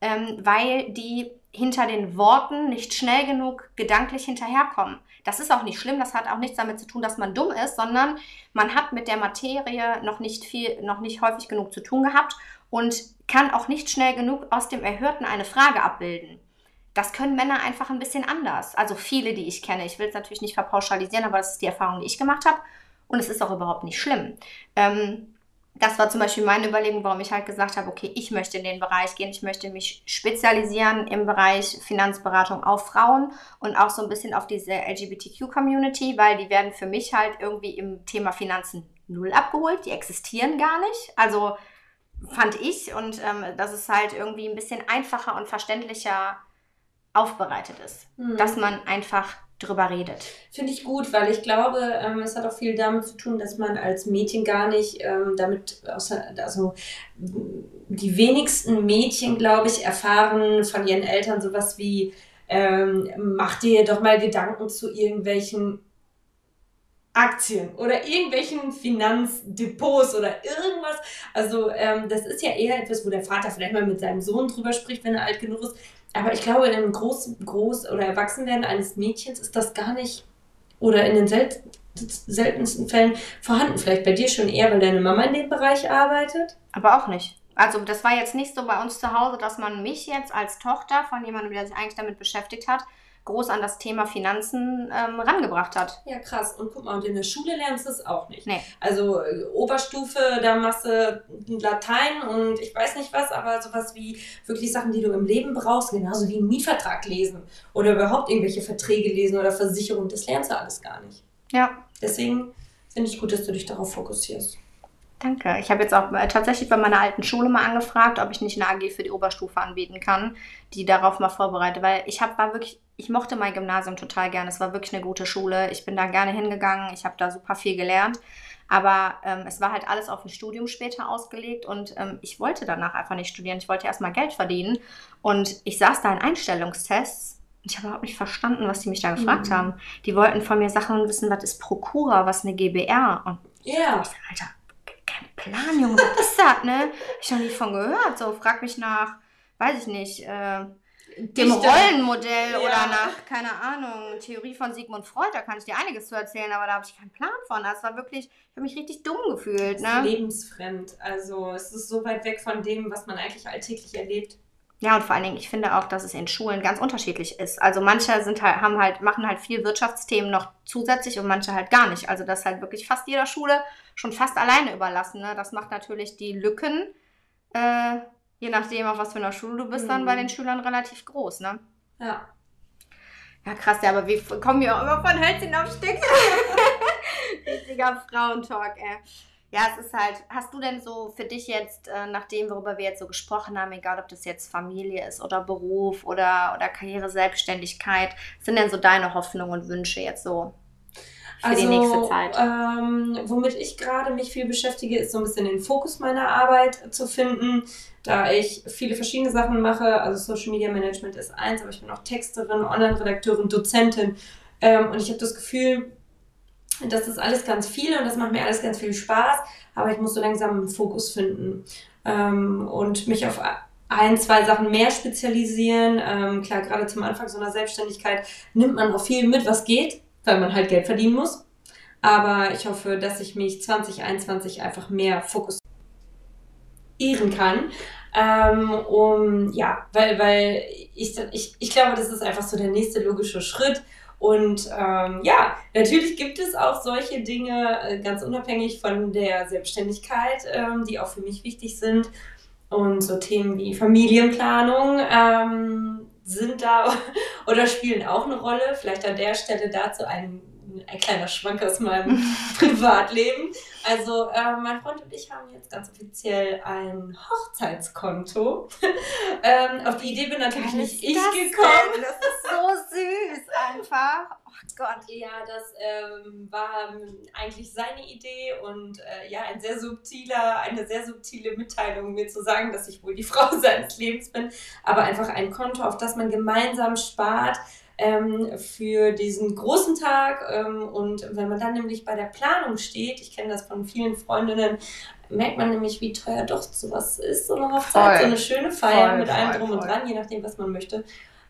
ähm, weil die hinter den Worten nicht schnell genug gedanklich hinterherkommen. Das ist auch nicht schlimm, das hat auch nichts damit zu tun, dass man dumm ist, sondern man hat mit der Materie noch nicht viel, noch nicht häufig genug zu tun gehabt und kann auch nicht schnell genug aus dem Erhörten eine Frage abbilden. Das können Männer einfach ein bisschen anders. Also viele, die ich kenne. Ich will es natürlich nicht verpauschalisieren, aber das ist die Erfahrung, die ich gemacht habe. Und es ist auch überhaupt nicht schlimm. Ähm, das war zum Beispiel meine Überlegung, warum ich halt gesagt habe, okay, ich möchte in den Bereich gehen, ich möchte mich spezialisieren im Bereich Finanzberatung auf Frauen und auch so ein bisschen auf diese LGBTQ-Community, weil die werden für mich halt irgendwie im Thema Finanzen null abgeholt, die existieren gar nicht. Also fand ich und ähm, dass es halt irgendwie ein bisschen einfacher und verständlicher aufbereitet ist, mhm. dass man einfach drüber redet. Finde ich gut, weil ich glaube, ähm, es hat auch viel damit zu tun, dass man als Mädchen gar nicht ähm, damit, außer, also die wenigsten Mädchen, glaube ich, erfahren von ihren Eltern sowas wie, ähm, mach dir doch mal Gedanken zu irgendwelchen Aktien oder irgendwelchen Finanzdepots oder irgendwas. Also ähm, das ist ja eher etwas, wo der Vater vielleicht mal mit seinem Sohn drüber spricht, wenn er alt genug ist. Aber ich glaube, im Groß-, Groß oder Erwachsenwerden eines Mädchens ist das gar nicht oder in den sel seltensten Fällen vorhanden. Vielleicht bei dir schon eher, weil deine Mama in dem Bereich arbeitet. Aber auch nicht. Also das war jetzt nicht so bei uns zu Hause, dass man mich jetzt als Tochter von jemandem, der sich eigentlich damit beschäftigt hat, groß an das Thema Finanzen ähm, rangebracht hat. Ja, krass. Und guck mal, und in der Schule lernst du es auch nicht. Nee. Also äh, Oberstufe, da machst du Latein und ich weiß nicht was, aber sowas wie wirklich Sachen, die du im Leben brauchst, genauso wie einen Mietvertrag lesen oder überhaupt irgendwelche Verträge lesen oder Versicherungen, das lernst du alles gar nicht. Ja. Deswegen finde ich gut, dass du dich darauf fokussierst. Danke. Ich habe jetzt auch äh, tatsächlich bei meiner alten Schule mal angefragt, ob ich nicht eine AG für die Oberstufe anbieten kann, die darauf mal vorbereitet, weil ich habe war wirklich, ich mochte mein Gymnasium total gerne. Es war wirklich eine gute Schule. Ich bin da gerne hingegangen. Ich habe da super viel gelernt. Aber ähm, es war halt alles auf ein Studium später ausgelegt und ähm, ich wollte danach einfach nicht studieren. Ich wollte erstmal Geld verdienen. Und ich saß da in Einstellungstests und ich habe überhaupt nicht verstanden, was die mich da gefragt mhm. haben. Die wollten von mir Sachen wissen, was ist Prokura, was eine GBR. Und. Yeah. Alter, kein Plan, Junge, was ist das, ne? Hab ich noch nie von gehört. So, frag mich nach, weiß ich nicht, äh, dem Rollenmodell ja. oder nach, keine Ahnung, Theorie von Sigmund Freud, da kann ich dir einiges zu erzählen, aber da habe ich keinen Plan von. Das war wirklich, ich habe mich richtig dumm gefühlt. Ne? lebensfremd. Also es ist so weit weg von dem, was man eigentlich alltäglich erlebt. Ja, und vor allen Dingen, ich finde auch, dass es in Schulen ganz unterschiedlich ist. Also manche sind halt, haben halt, machen halt viel Wirtschaftsthemen noch zusätzlich und manche halt gar nicht. Also das ist halt wirklich fast jeder Schule schon fast alleine überlassen. Ne? Das macht natürlich die Lücken, äh, je nachdem, auf was für einer Schule du bist, mhm. dann bei den Schülern relativ groß, ne? Ja. Ja, krass, ja, aber wir kommen ja immer von Hölzchen auf Stück. Richtiger Frauentalk, ey ja, es ist halt, hast du denn so für dich jetzt, äh, nach dem, worüber wir jetzt so gesprochen haben, egal ob das jetzt Familie ist oder Beruf oder, oder Karriere, Selbstständigkeit, sind denn so deine Hoffnungen und Wünsche jetzt so für also, die nächste Zeit? Ähm, womit ich gerade mich viel beschäftige, ist so ein bisschen den Fokus meiner Arbeit zu finden, da ich viele verschiedene Sachen mache. Also Social Media Management ist eins, aber ich bin auch Texterin, Online-Redakteurin, Dozentin. Ähm, und ich habe das Gefühl, das ist alles ganz viel und das macht mir alles ganz viel Spaß, aber ich muss so langsam einen Fokus finden ähm, und mich auf ein, zwei Sachen mehr spezialisieren. Ähm, klar, gerade zum Anfang so einer Selbstständigkeit nimmt man auch viel mit, was geht, weil man halt Geld verdienen muss. Aber ich hoffe, dass ich mich 2021 einfach mehr fokussieren kann. Ähm, um, ja, weil, weil ich, ich, ich glaube, das ist einfach so der nächste logische Schritt. Und ähm, ja, natürlich gibt es auch solche Dinge, äh, ganz unabhängig von der Selbstständigkeit, ähm, die auch für mich wichtig sind. Und so Themen wie Familienplanung ähm, sind da oder spielen auch eine Rolle. Vielleicht an der Stelle dazu ein, ein kleiner Schwank aus meinem Privatleben. Also äh, mein Freund und ich haben jetzt ganz offiziell ein Hochzeitskonto. ähm, auf die Idee bin natürlich nicht ich gekommen. Denn? Das ist so süß einfach. Gott. Ja, das ähm, war eigentlich seine Idee und äh, ja, ein sehr subtiler, eine sehr subtile Mitteilung, mir zu sagen, dass ich wohl die Frau seines Lebens bin, aber einfach ein Konto, auf das man gemeinsam spart ähm, für diesen großen Tag. Ähm, und wenn man dann nämlich bei der Planung steht, ich kenne das von vielen Freundinnen, merkt man nämlich, wie teuer doch sowas ist, so eine Hochzeit, voll. so eine schöne Feier voll, mit allem drum voll. und dran, je nachdem, was man möchte.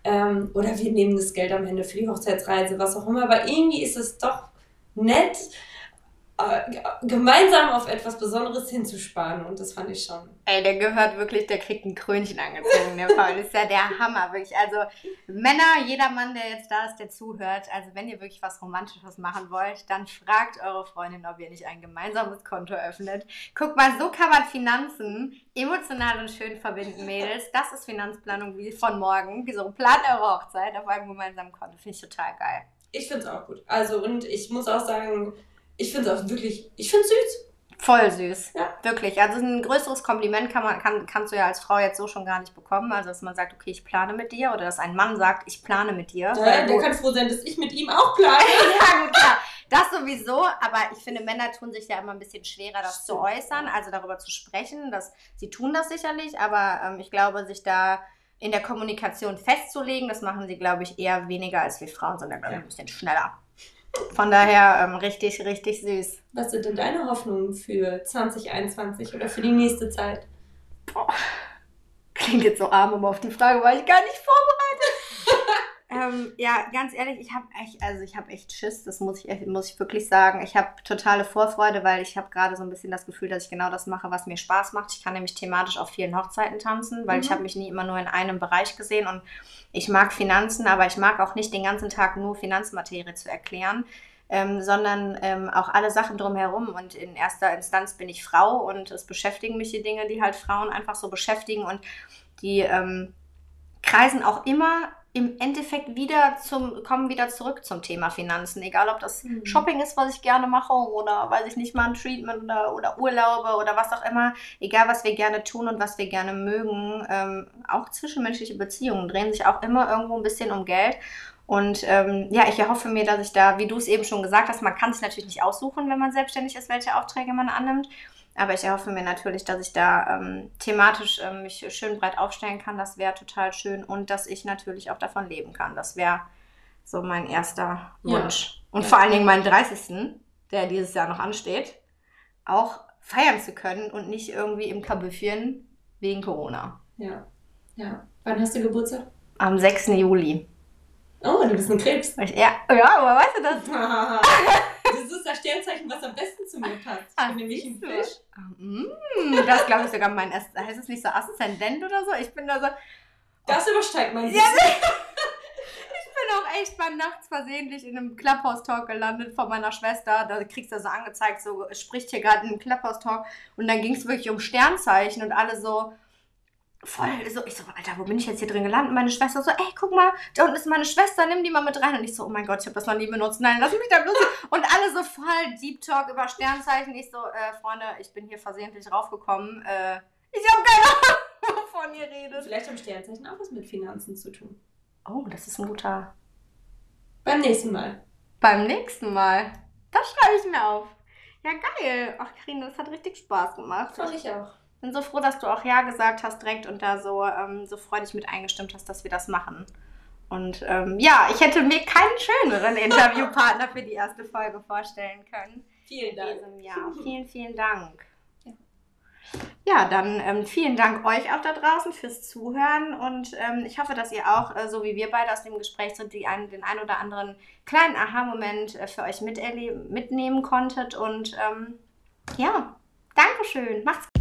Ähm, oder wir nehmen das Geld am Ende für die Hochzeitsreise, was auch immer. Aber irgendwie ist es doch nett, gemeinsam auf etwas Besonderes hinzusparen. Und das fand ich schon. Ey, der gehört wirklich, der kriegt ein Krönchen angezogen, der Paul. Das ist ja der Hammer, wirklich. Also Männer, jeder Mann, der jetzt da ist, der zuhört, also wenn ihr wirklich was Romantisches machen wollt, dann fragt eure Freundin, ob ihr nicht ein gemeinsames Konto öffnet. Guck mal, so kann man Finanzen emotional und schön verbinden, Mädels. Das ist Finanzplanung wie von morgen. Wieso plant eure Hochzeit auf einem gemeinsamen Konto? Finde ich total geil. Ich finde es auch gut. Also, und ich muss auch sagen, ich finde es auch wirklich, ich finde es süß. Voll süß. Ja. Wirklich. Also ein größeres Kompliment kann man, kann, kannst du ja als Frau jetzt so schon gar nicht bekommen. Also dass man sagt, okay, ich plane mit dir oder dass ein Mann sagt, ich plane mit dir. Ja, der kann froh sein, dass ich mit ihm auch plane. ja, gut, klar. Das sowieso, aber ich finde, Männer tun sich ja immer ein bisschen schwerer, das Stimmt. zu äußern, also darüber zu sprechen. Dass, sie tun das sicherlich, aber ähm, ich glaube, sich da in der Kommunikation festzulegen, das machen sie, glaube ich, eher weniger als wir Frauen, sondern ich, ein bisschen schneller. Von daher ähm, richtig, richtig süß. Was sind denn deine Hoffnungen für 2021 oder für die nächste Zeit? Boah. Klingt jetzt so arm, aber auf die Frage war ich gar nicht vorbereitet. Ähm, ja, ganz ehrlich, ich habe echt, also ich habe echt Schiss, das muss ich, muss ich wirklich sagen. Ich habe totale Vorfreude, weil ich habe gerade so ein bisschen das Gefühl, dass ich genau das mache, was mir Spaß macht. Ich kann nämlich thematisch auf vielen Hochzeiten tanzen, weil mhm. ich habe mich nie immer nur in einem Bereich gesehen und ich mag Finanzen, aber ich mag auch nicht den ganzen Tag nur Finanzmaterie zu erklären. Ähm, sondern ähm, auch alle Sachen drumherum. Und in erster Instanz bin ich Frau und es beschäftigen mich die Dinge, die halt Frauen einfach so beschäftigen und die ähm, kreisen auch immer im Endeffekt wieder zum, kommen wieder zurück zum Thema Finanzen. Egal, ob das mhm. Shopping ist, was ich gerne mache, oder weiß ich nicht mal ein Treatment oder, oder Urlaube oder was auch immer. Egal, was wir gerne tun und was wir gerne mögen. Ähm, auch zwischenmenschliche Beziehungen drehen sich auch immer irgendwo ein bisschen um Geld. Und ähm, ja, ich erhoffe mir, dass ich da, wie du es eben schon gesagt hast, man kann sich natürlich nicht aussuchen, wenn man selbstständig ist, welche Aufträge man annimmt. Aber ich erhoffe mir natürlich, dass ich da ähm, thematisch ähm, mich schön breit aufstellen kann. Das wäre total schön. Und dass ich natürlich auch davon leben kann. Das wäre so mein erster Wunsch. Ja. Und ja. vor allen Dingen meinen 30. der dieses Jahr noch ansteht, auch feiern zu können und nicht irgendwie im Kabüffchen wegen Corona. Ja. Ja. Wann hast du Geburtstag? Am 6. Juli. Oh, du bist ein Krebs. Ja, ja aber weißt du das? das ist das Sternzeichen, was am besten zu mir passt. Ich bin nämlich ein Fisch. Mm, das glaube ich sogar mein erst. Heißt es nicht so Aszendent oder so? Ich bin da so. Das übersteigt mein ja, Ich bin auch echt mal nachts versehentlich in einem Clubhouse-Talk gelandet von meiner Schwester. Da kriegst du so angezeigt, so spricht hier gerade ein Clubhouse-Talk. Und dann ging es wirklich um Sternzeichen und alle so voll so, ich so, Alter, wo bin ich jetzt hier drin gelandet? Meine Schwester so, ey, guck mal, da unten ist meine Schwester, nimm die mal mit rein. Und ich so, oh mein Gott, ich habe das noch nie benutzt. Nein, lass mich da bloß. Und alle so voll Deep Talk über Sternzeichen. Ich so, äh, Freunde, ich bin hier versehentlich raufgekommen. Äh, ich habe keine Ahnung, wovon ihr redet. Vielleicht haben Sternzeichen auch was mit Finanzen zu tun. Oh, das ist ein guter. Beim nächsten Mal. Beim nächsten Mal. Das schreibe ich mir auf. Ja, geil. Ach, Karine, das hat richtig Spaß gemacht. Fand ich auch. Bin so froh, dass du auch Ja gesagt hast direkt und da so, ähm, so freudig mit eingestimmt hast, dass wir das machen. Und ähm, ja, ich hätte mir keinen schöneren Interviewpartner für die erste Folge vorstellen können. Vielen Dank. Vielen, vielen Dank. Ja, dann ähm, vielen Dank euch auch da draußen fürs Zuhören und ähm, ich hoffe, dass ihr auch, äh, so wie wir beide aus dem Gespräch sind, die ein, den ein oder anderen kleinen Aha-Moment äh, für euch mitnehmen konntet und ähm, ja, Dankeschön. Macht's gut.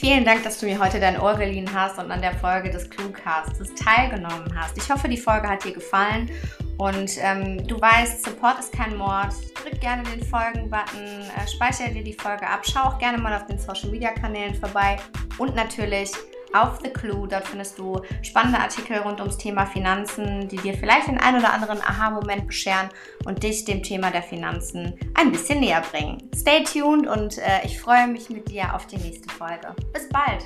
Vielen Dank, dass du mir heute dein Ohr geliehen hast und an der Folge des Cluecasts teilgenommen hast. Ich hoffe, die Folge hat dir gefallen und ähm, du weißt, Support ist kein Mord. Drück gerne den Folgen-Button, äh, speichere dir die Folge ab, schau auch gerne mal auf den Social-Media-Kanälen vorbei und natürlich auf The Clue. Dort findest du spannende Artikel rund ums Thema Finanzen, die dir vielleicht den ein oder anderen Aha-Moment bescheren und dich dem Thema der Finanzen ein bisschen näher bringen. Stay tuned und äh, ich freue mich mit dir auf die nächste Folge. Bis bald!